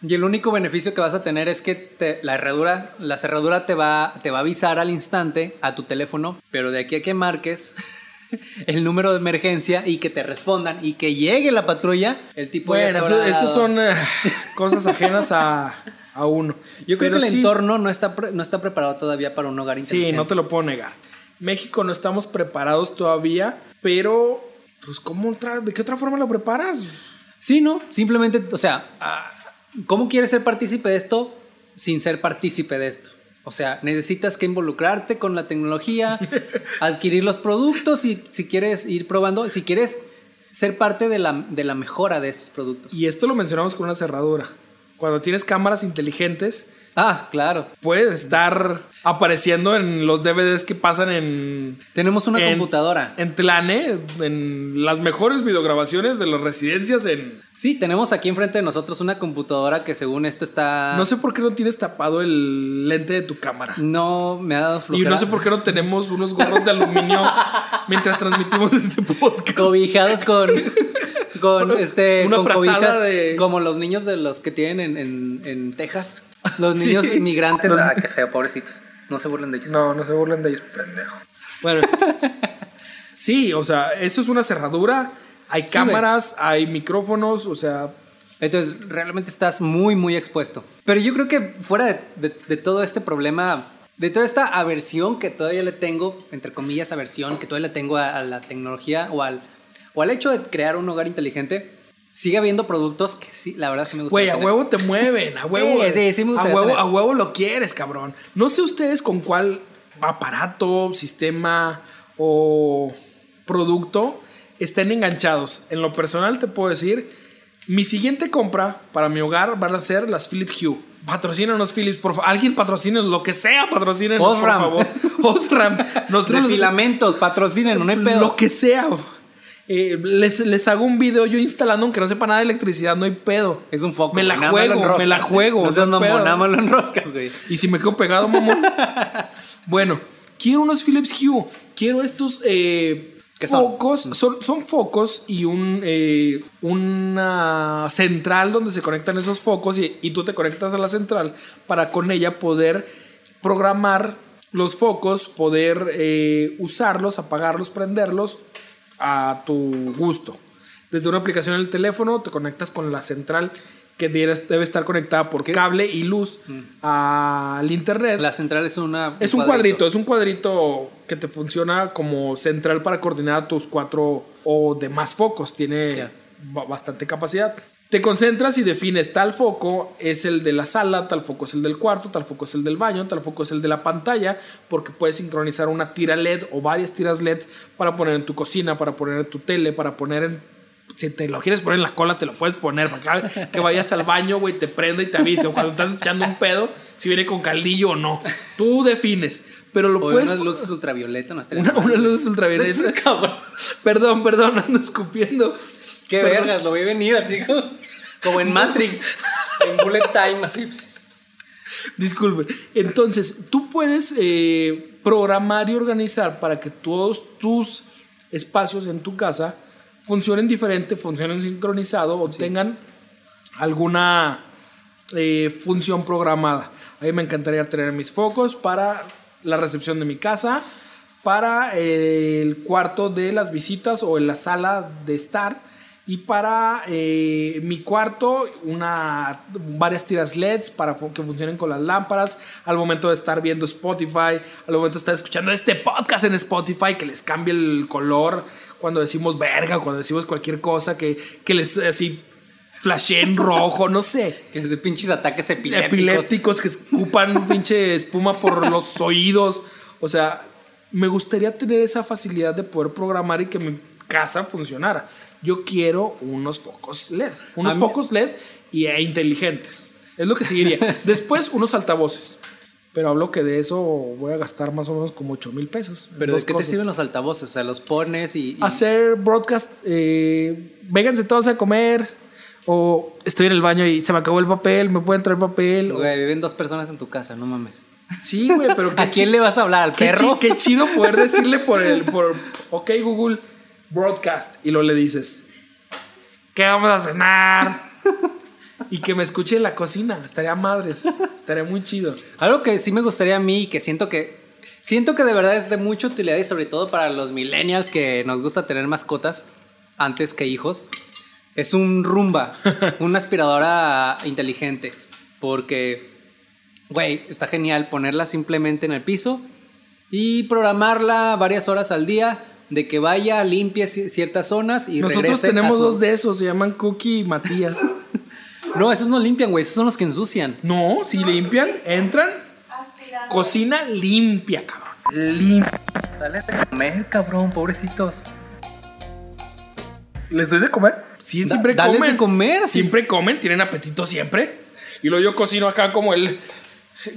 Y el único beneficio que vas a tener es que te- la, herradura, la cerradura te va, te va a avisar al instante a tu teléfono, pero de aquí a que marques el número de emergencia y que te respondan y que llegue la patrulla, el tipo ya se Bueno, eso, son eh, cosas ajenas a, a uno. Yo creo Pero que el sí, entorno no está, no está preparado todavía para un hogar Sí, inteligente. no te lo puedo negar. México no estamos preparados todavía, pero pues ¿cómo otra, ¿de qué otra forma lo preparas? Sí, no, simplemente, o sea, ah, ¿cómo quieres ser partícipe de esto sin ser partícipe de esto? O sea, necesitas que involucrarte con la tecnología, adquirir los productos y si quieres ir probando, si quieres ser parte de la, de la mejora de estos productos. Y esto lo mencionamos con una cerradura. Cuando tienes cámaras inteligentes, Ah, claro. puedes estar apareciendo en los DVDs que pasan en, Tenemos una En- computadora. en Tlane, en las mejores videograbaciones de las residencias en... Sí, tenemos aquí enfrente de nosotros una computadora que según esto está... No sé por qué no tienes tapado el lente de tu cámara. No me ha dado Y flojera. no sé por qué no tenemos unos gorros de aluminio mientras transmitimos este podcast. cobijados con con este Una con cobijas de- como los niños de los que tienen en, en, en Texas los Sí. niños inmigrantes Ah, qué feo, pobrecitos. No se burlen de ellos. No, no se burlen de ellos, pendejo. Bueno. sí, o sea, eso es una cerradura. Hay Sí, cámaras, hay micrófonos, o sea, entonces realmente estás muy muy expuesto pero yo creo que fuera de, de- de todo este problema de toda esta aversión que todavía le tengo entre comillas aversión que todavía le tengo a, a la tecnología o al o al hecho de crear un hogar inteligente sigue habiendo productos que sí la verdad sí me gusta güey, a huevo te mueven, a huevo. Sí, sí, sí me a gustaría huevo, tener. a huevo lo quieres, cabrón. No sé ustedes con cuál aparato, sistema o producto estén enganchados. En lo personal te puedo decir, mi siguiente compra para mi hogar van a ser las Philips Hue. Patrocínanos Philips, por favor. Alguien patrocínenos, lo que sea, patrocínenos, Osram. por favor. Osram. Nosotros los- filamentos patrocinen no hay pedo lo que sea. Eh, les, les hago un video yo instalando, aunque no sepa nada de electricidad, no hay pedo. Es un foco. Me la güey, juego, enroscas. me la juego, No seas no mamón, nada más lo enroscas, güey. Y si me quedo pegado, mamón. bueno, quiero unos Philips Hue. Quiero estos eh, focos, son, son focos y un, eh, una central donde se conectan esos focos y, y tú te conectas a la central para con ella poder programar los focos, poder eh, usarlos, apagarlos, prenderlos a tu gusto. Desde una aplicación en el teléfono te conectas con la central que debe estar conectada por ¿Qué? cable y luz al internet. La central es una. Es un cuadrito, es un cuadrito que te funciona como central para coordinar tus cuatro o demás focos. Tiene bastante capacidad. Te concentras y defines tal foco es el de la sala, tal foco es el del cuarto, tal foco es el del baño, tal foco es el de la pantalla, porque puedes sincronizar una tira LED o varias tiras LEDs para poner en tu cocina, para poner en tu tele, para poner en si te lo quieres poner en la cola, te lo puedes poner para que, vayas al baño, güey, te prenda y te avise. O cuando estás echando un pedo, si viene con caldillo o no. Tú defines. Pero lo O puedes. unas luces ultravioleta, no estaría Una, unas luces ultravioletas. Cabrón. perdón, perdón, ando escupiendo. Qué Perdón. vergas, lo vi venir así como, como en Matrix. En Bullet Time, así. pss. Disculpen. Entonces, tú puedes eh, programar y organizar para que todos tus espacios en tu casa funcionen diferente, funcionen sincronizado o tengan alguna eh, función programada. A mí me encantaría tener mis focos para la recepción de mi casa, para eh, el cuarto de las visitas o en la sala de estar y para eh, mi cuarto una varias tiras LEDs para que funcionen con las lámparas al momento de estar viendo Spotify al momento de estar escuchando este podcast en Spotify que les cambie el color cuando decimos verga cuando decimos cualquier cosa que, que les así flasheen rojo no sé Que es de pinches ataques epilépticos. epilépticos que escupan pinche espuma por los oídos. O sea, me gustaría tener esa facilidad de poder programar y que mi casa funcionara. Yo quiero unos focos LED, unos mí- focos LED y, e inteligentes. Es lo que seguiría. Después, unos altavoces. Pero hablo que de eso voy a gastar más o menos como 8 mil pesos. Pero ¿de qué cosas. te sirven los altavoces? O sea, los pones y. y- Hacer broadcast, eh, vénganse todos a comer. O estoy en el baño y se me acabó el papel, me pueden traer papel. o- Güey, viven dos personas en tu casa, no mames. Sí, güey, pero ¿A quién le vas a hablar? ¿Al qué perro? chi- Qué chido poder decirle por el, por, ok, Google, broadcast, y lo le dices, ¿qué vamos a cenar? Y que me escuche en la cocina, estaría madres, estaría muy chido. Algo que sí me gustaría a mí y que siento que. Siento que de verdad es de mucha utilidad y sobre todo para los millennials que nos gusta tener mascotas antes que hijos. Es un rumba, una aspiradora inteligente. Porque, güey, está genial ponerla simplemente en el piso y programarla varias horas al día de que vaya, limpie ci- ciertas zonas y Nosotros regrese tenemos su- dos de esos, se llaman Cookie y Matías. No, esos no limpian, güey, esos son los que ensucian. No, si limpian, entran, cocina limpia, cabrón. Limpia. Dale de comer, cabrón, pobrecitos. ¿Les doy de comer? Sí, Da- siempre dales comen. de comer, sí. Siempre comen, tienen apetito siempre. Y luego yo cocino acá como el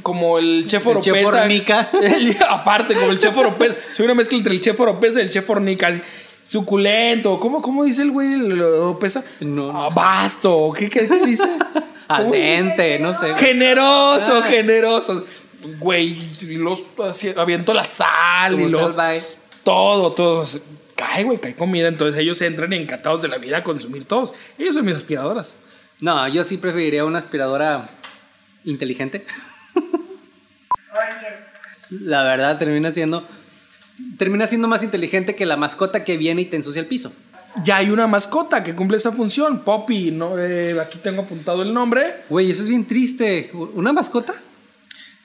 como el chef El chef Oropesa. El- aparte, como el chef Oropesa. Soy una mezcla entre el chef Oropesa y el chef Hornica. así, Suculento. ¿Cómo, cómo dice el güey el Oropesa? No, no. Ah, vasto. ¿Qué, qué, qué dice? Al dente, no sé. Generoso, Ah. generosos. Güey, los aviento la sal y Como lo, salvaje. todo, todo. Cae, güey, cae comida. Entonces ellos entran encantados de la vida a consumir todos. Ellos son mis aspiradoras. No, yo sí preferiría una aspiradora inteligente. La verdad termina siendo termina siendo más inteligente que la mascota que viene y te ensucia el piso. Ya hay una mascota que cumple esa función. Poppy, ¿no? Eh, aquí tengo apuntado el nombre. Güey, eso es bien triste. ¿Una mascota?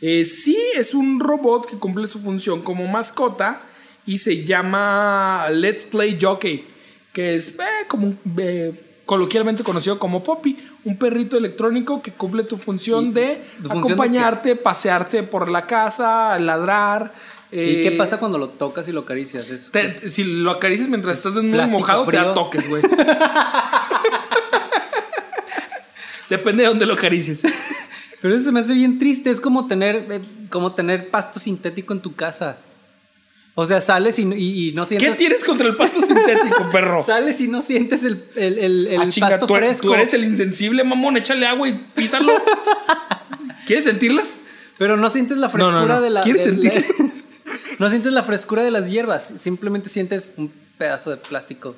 Eh, sí, es un robot que cumple su función como mascota y se llama Let's Play Jockey, que es eh, como un, eh, coloquialmente conocido como Poppy, un perrito electrónico que cumple tu función de ¿Tu función de acompañarte, pasearse por la casa, ladrar. ¿Y eh, qué pasa cuando lo tocas y lo acaricias? Es- te- es- si lo acaricias mientras estás muy mojado, te frío. toques, güey. Depende de dónde lo acaricies. Pero eso se me hace bien triste. Es como tener, eh, como tener pasto sintético en tu casa. O sea, sales y, y- y no ¿Qué sientes... tienes contra el pasto sintético, perro? Sales y no sientes el, el, el- el Ah, chinga, pasto tú, fresco. tú eres el insensible, mamón. Échale agua y písalo. ¿Quieres sentirla? Pero no sientes la No, frescura no, no. de la. ¿Quieres de la- sentir? no sientes la frescura de las hierbas. Simplemente sientes un pedazo de plástico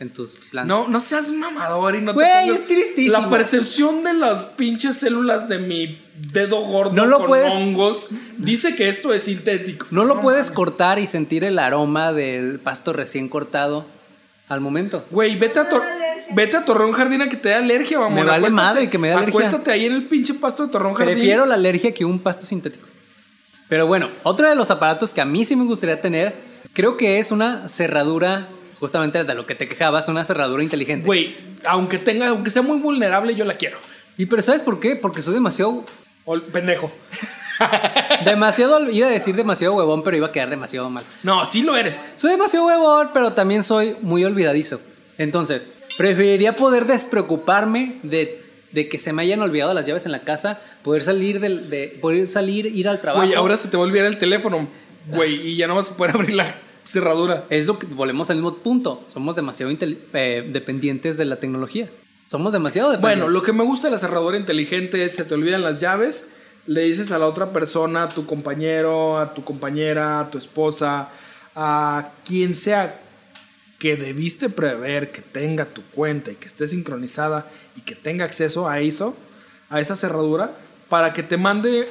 en tus plantas. No, no seas mamador y no te Güey, pongas- es tristísimo. La percepción de las pinches células de mi dedo gordo No lo con puedes- hongos dice que esto es sintético. No lo puedes cortar y sentir el aroma del pasto recién cortado al momento. Güey, vete a, Tor- vete a Torreón Jardín a que te dé alergia, vamos. Me vale madre que me dé alergia. Acuéstate ahí en el pinche pasto de Torreón Jardín. Prefiero la alergia que un pasto sintético. Pero bueno, otro de los aparatos que a mí sí me gustaría tener, creo que es una cerradura, justamente de lo que te quejabas, una cerradura inteligente. Güey, aunque tenga, aunque sea muy vulnerable, yo la quiero. Y pero ¿sabes por qué? Porque soy demasiado, Ol- pendejo. demasiado, iba a decir demasiado huevón, pero iba a quedar demasiado mal. No, sí lo eres. Soy demasiado huevón, pero también soy muy olvidadizo. Entonces, preferiría poder despreocuparme de, de que se me hayan olvidado las llaves en la casa, poder salir del, de, poder salir, ir al trabajo. Güey, ahora se te va a olvidar el teléfono, güey, y ya no vas a poder abrir la cerradura. Es lo que volvemos al mismo punto. Somos demasiado eh, dependientes de la tecnología. Somos demasiado dependientes. Bueno, lo que me gusta de la cerradura inteligente es se te olvidan las llaves, le dices a la otra persona, a tu compañero, a tu compañera, a tu esposa, a quien sea que debiste prever que tenga tu cuenta y que esté sincronizada y que tenga acceso a eso, a esa cerradura, para que te mande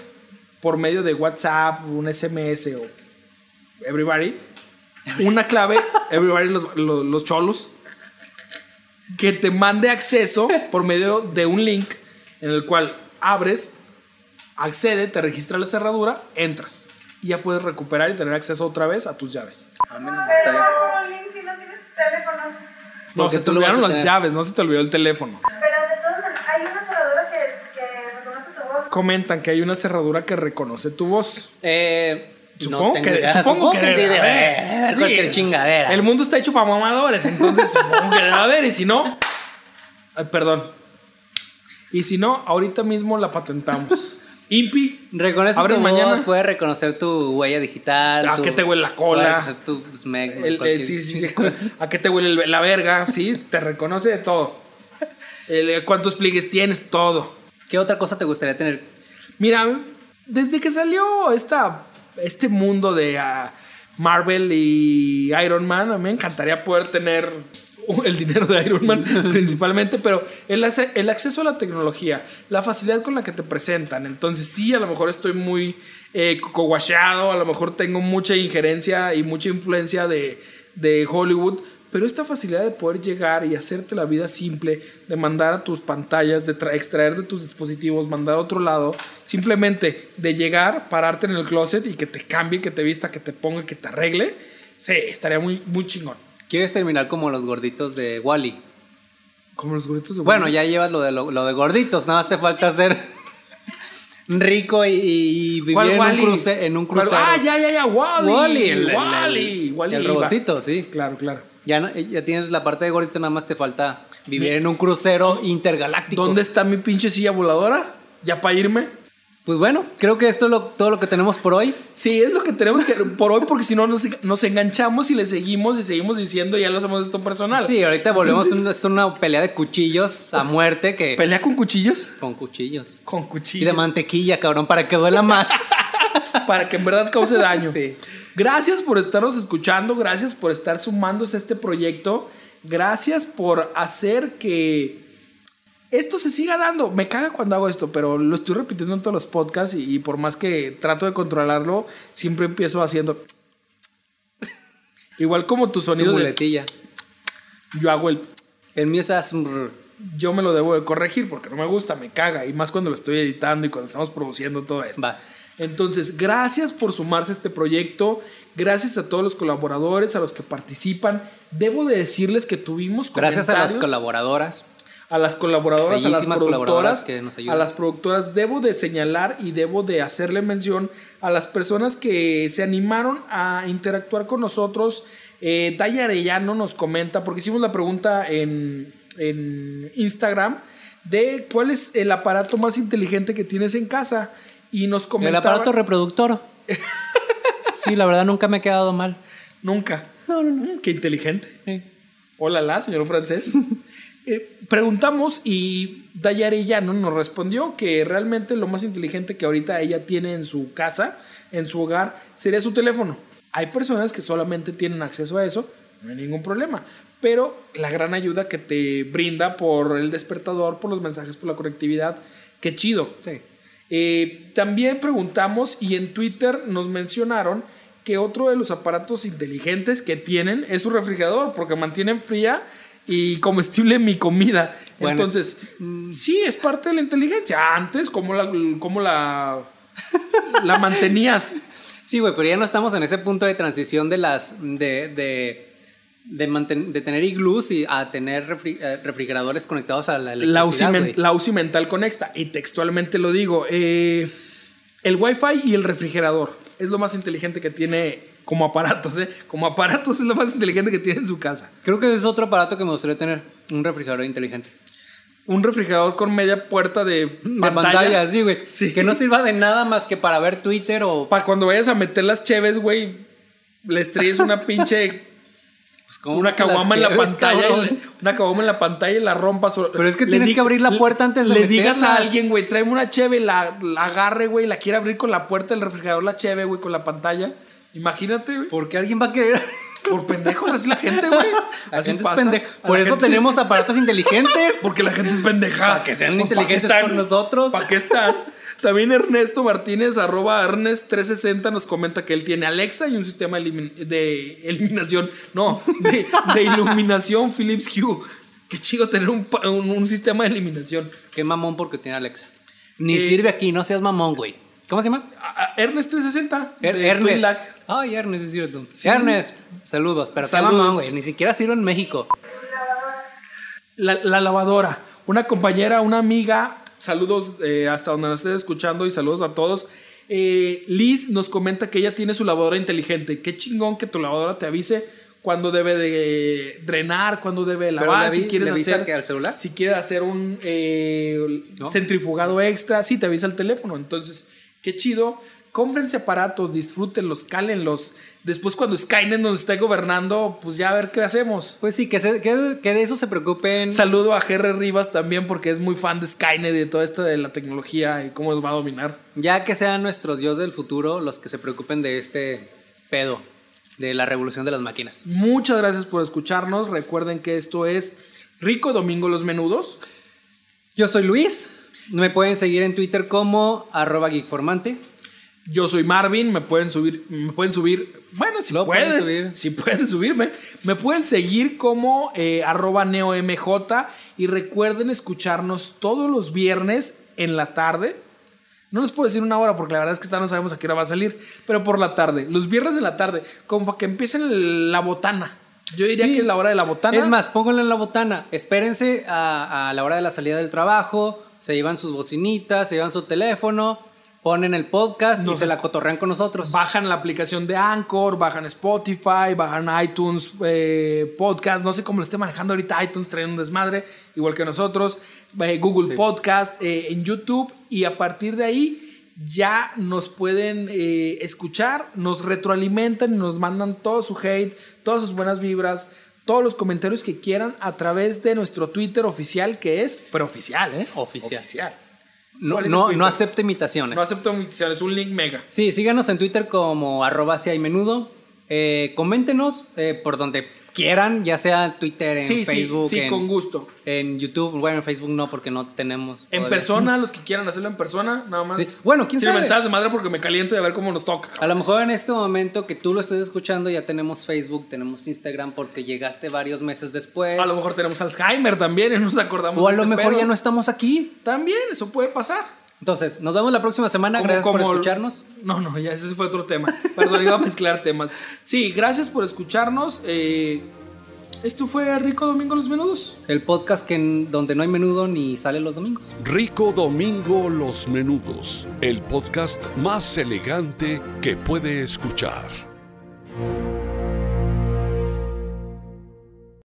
por medio de WhatsApp, un SMS o everybody, una clave, everybody los, los, los cholos, que te mande acceso por medio de un link en el cual abres, accede, te registra la cerradura, entras y ya puedes recuperar y tener acceso otra vez a tus llaves. Bien. Pero, Lin, si no tienes tu teléfono. No, Porque se te olvidaron las llaves, no se te olvidó el teléfono. Pero de todas maneras, hay una cerradura que, que reconoce tu voz. Comentan que hay una cerradura que reconoce tu voz. Eh, Supongo no que, idea. supongo que sí, debe haber. haber cualquier Sí, chingadera. El mundo está hecho para mamadores, entonces supongo que debe haber. Y si no, ay, perdón. Y si no, ahorita mismo la patentamos. Impi, Reconoce Abre mañana. voz, puede reconocer tu huella digital. ¿A tu- qué te huele la cola? tu smeg, el- eh, sí, sí, sí. ¿A qué te huele el- la verga? Sí, te reconoce de todo. El- eh, ¿Cuántos pliegues tienes? Todo. ¿Qué otra cosa te gustaría tener? Mira, desde que salió esta, este mundo de ah, Marvel y Iron Man, a mí me encantaría poder tener el dinero de Iron Man principalmente, pero el, acceso a la tecnología, la facilidad con la que te presentan. Entonces sí, a lo mejor estoy muy eh, cocoguacheado, a lo mejor tengo mucha injerencia y mucha influencia de, de Hollywood, pero esta facilidad de poder llegar y hacerte la vida simple, de mandar a tus pantallas, de tra- extraer de tus dispositivos, mandar a otro lado, simplemente de llegar, pararte en el closet y que te cambie, que te vista, que te ponga, que te arregle, sí, estaría muy, muy chingón. ¿Quieres terminar como los gorditos de Wally? Como los gorritos de Bueno, Wally. ya llevas lo de, lo, lo de gorditos, nada más te falta ser rico y, y vivir ¿Cuál en Wally? un, cruce, en un ¿Cuál- crucero. Ah, ya, ya, ya, Wally. Wally, el, el- Wally. el- Wally el iba. robotcito, sí. Claro, claro. Ya, no- ya tienes la parte de gordito, nada más te falta vivir en un crucero intergaláctico. ¿Dónde está mi pinche silla voladora? ¿Ya para irme? Pues bueno, creo que esto es lo- todo lo que tenemos por hoy. Sí, es lo que tenemos que por hoy, porque si no nos, nos enganchamos y le seguimos y seguimos diciendo y ya lo hacemos esto personal. Sí, ahorita volvemos Entonces, a una, es una pelea de cuchillos a muerte que... ¿Pelea con cuchillos? Con cuchillos. Con Y cuchillos. de mantequilla, cabrón, para que duela más. para que en verdad cause daño. Sí. Gracias por estarnos escuchando, gracias por estar sumándose a este proyecto, gracias por hacer que esto se siga dando. Me caga cuando hago esto, pero lo estoy repitiendo en todos los podcasts y, y por más que trato de controlarlo, siempre empiezo haciendo... Igual como tus Tu sonidos, de- muletilla. yo hago el... El mío es. Yo me lo debo de corregir porque no me gusta, me caga. Y más cuando lo estoy editando y cuando estamos produciendo todo esto. Va. Entonces, gracias por sumarse a este proyecto. Gracias a todos los colaboradores, a los que participan. Debo de decirles que tuvimos Gracias a las colaboradoras. a las colaboradoras, a las Bellísimas productoras, colaboradoras que nos ayudan. a las productoras debo de señalar y debo de hacerle mención a las personas que se animaron a interactuar con nosotros. Eh, Daya Arellano nos comenta, porque hicimos la pregunta en, en Instagram de cuál es el aparato más inteligente que tienes en casa y nos El comentaba aparato reproductor. sí, la verdad nunca me ha quedado mal. nunca. No, no, no. Mm, Qué inteligente. Sí. Hola, la, señor francés. Eh, preguntamos y Daya Arellano nos respondió que realmente lo más inteligente que ahorita ella tiene en su casa, en su hogar, sería su teléfono. Hay personas que solamente tienen acceso a eso, no hay ningún problema. Pero la gran ayuda que te brinda por el despertador, por los mensajes, por la conectividad, qué chido. Sí. Eh, también preguntamos y en Twitter nos mencionaron que otro de los aparatos inteligentes que tienen es su refrigerador, porque mantienen fría y comestible mi comida. Bueno, Entonces, sí, es parte de la inteligencia. Antes, ¿cómo la, cómo la, la mantenías? Sí, güey, pero ya no estamos en ese punto de transición de las. de. de, de, manten- de tener iglús y a tener refri- eh, refrigeradores conectados a la La UCI, electricidad, men- güey. la UCI mental conecta. Y textualmente lo digo. eh, el Wi-Fi y el refrigerador es lo más inteligente que tiene como aparatos, ¿eh? Como aparatos es lo más inteligente que tiene en su casa. Creo que es otro aparato que me gustaría tener. Un refrigerador inteligente. Un refrigerador con media puerta de De pantalla, sí, güey. Sí. Que no sirva de nada más que para ver Twitter o. Para cuando vayas a meter las cheves, güey, le estrelles una pinche. Pues, ¿cómo una caguama en la pantalla. y una caguama en la pantalla y la rompas. Pero es que le tienes di- que abrir la puerta antes de Le digas a alguien, güey, tráeme una cheve, la, la agarre, güey, la quiere abrir con la puerta del refrigerador, la cheve, güey, con la pantalla. Imagínate, güey. Porque alguien va a querer. Por pendejos, así la gente, güey. La Así gente es pasa. pendeja. A Por la eso gente- tenemos aparatos inteligentes. Porque la gente es pendeja. Para que sean Pues, ¿pa' qué inteligentes con nosotros. ¿Para qué están? También Ernesto Martínez, arroba Ernest360, nos comenta que él tiene Alexa y un sistema de eliminación, no, de, de iluminación Philips Hue. Qué chido tener un, un- un sistema de eliminación. Qué mamón porque tiene Alexa. Ni Eh, sirve aquí, no seas mamón, güey. ¿Cómo se llama? A- a- Ernest360. Er- Ernest. Ay, Ernest, es cierto. Sí, Ernest, saludos. Pero Saludos. qué mamón, güey. Ni siquiera sirve en México. La, la lavadora. Una compañera, una amiga. Saludos eh, hasta donde nos estés escuchando y saludos a todos. Eh, Liz nos comenta que ella tiene su lavadora inteligente. Qué chingón que tu lavadora te avise cuando debe de drenar, cuando debe lavar, le si quieres le hacer que al celular. si quieres hacer un eh, ¿No? centrifugado extra, sí te avisa el teléfono. Entonces, qué chido. Cómprense aparatos, disfrútenlos, cálenlos. Después, cuando Skynet nos esté gobernando, pues ya a ver qué hacemos. Pues sí, que, se- que, que de eso se preocupen. Saludo a Jerry Rivas también porque es muy fan de Skynet y de toda esta de la tecnología y cómo nos va a dominar. Ya que sean nuestros dios del futuro los que se preocupen de este pedo, de la revolución de las máquinas. Muchas gracias por escucharnos. Recuerden que esto es Rico Domingo Los Menudos. Yo soy Luis. Me pueden seguir en Twitter como arroba geekformante. Yo soy Marvin, me pueden subir, me pueden subir, bueno, si Lo pueden pueden, subir. si pueden subirme, me pueden seguir como eh, arroba neomj y recuerden escucharnos todos los viernes en la tarde. No les puedo decir una hora porque la verdad es que todavía no sabemos a qué hora va a salir, pero por la tarde, los viernes en la tarde, como para que empiecen la botana. Yo diría Sí. que es la hora de la botana. Es más, pónganlo en la botana. Espérense a, a la hora de la salida del trabajo. Se llevan sus bocinitas, se llevan su teléfono, ponen el podcast Nos y se la cotorrean con nosotros. Bajan la aplicación de Anchor, bajan Spotify, bajan iTunes eh, Podcast, no sé cómo lo esté manejando ahorita iTunes, traen un desmadre, igual que nosotros, eh, Google Sí. Podcast, eh, en YouTube y a partir de ahí ya nos pueden escuchar, nos retroalimentan y nos mandan todo su hate, todas sus buenas vibras, todos los comentarios que quieran a través de nuestro Twitter oficial que es, pero oficial, ¿eh? Oficial. Oficial. No, ¿Cuál es el no, no acepte imitaciones. No acepto invitaciones, es un link mega. Sí, síganos en Twitter como arroba si hay menudo. Eh, coméntenos eh, por donde quieran, ya sea Twitter, en Sí, sí, Facebook, sí, en, con gusto. en YouTube. Bueno, en Facebook no, porque no tenemos. En todavía. persona, los que quieran hacerlo en persona, nada más. Sí. Bueno, quién Sin sabe. mentadas de madre porque me caliento y a ver cómo nos toca. A lo mejor en este momento que tú lo estés escuchando ya tenemos Facebook, tenemos Instagram porque llegaste varios meses después. A lo mejor tenemos Alzheimer también y no nos acordamos o a lo este mejor pedo. ya no estamos aquí. También, eso puede pasar. Entonces, nos vemos la próxima semana. Como- Gracias por escucharnos. No, no, ya ese fue otro tema. Perdón, iba a mezclar temas. Sí, gracias por escucharnos. eh, esto fue Rico Domingo Los Menudos. El podcast que en- donde no hay menudo ni sale los domingos. Rico Domingo Los Menudos, el podcast más elegante que puede escuchar.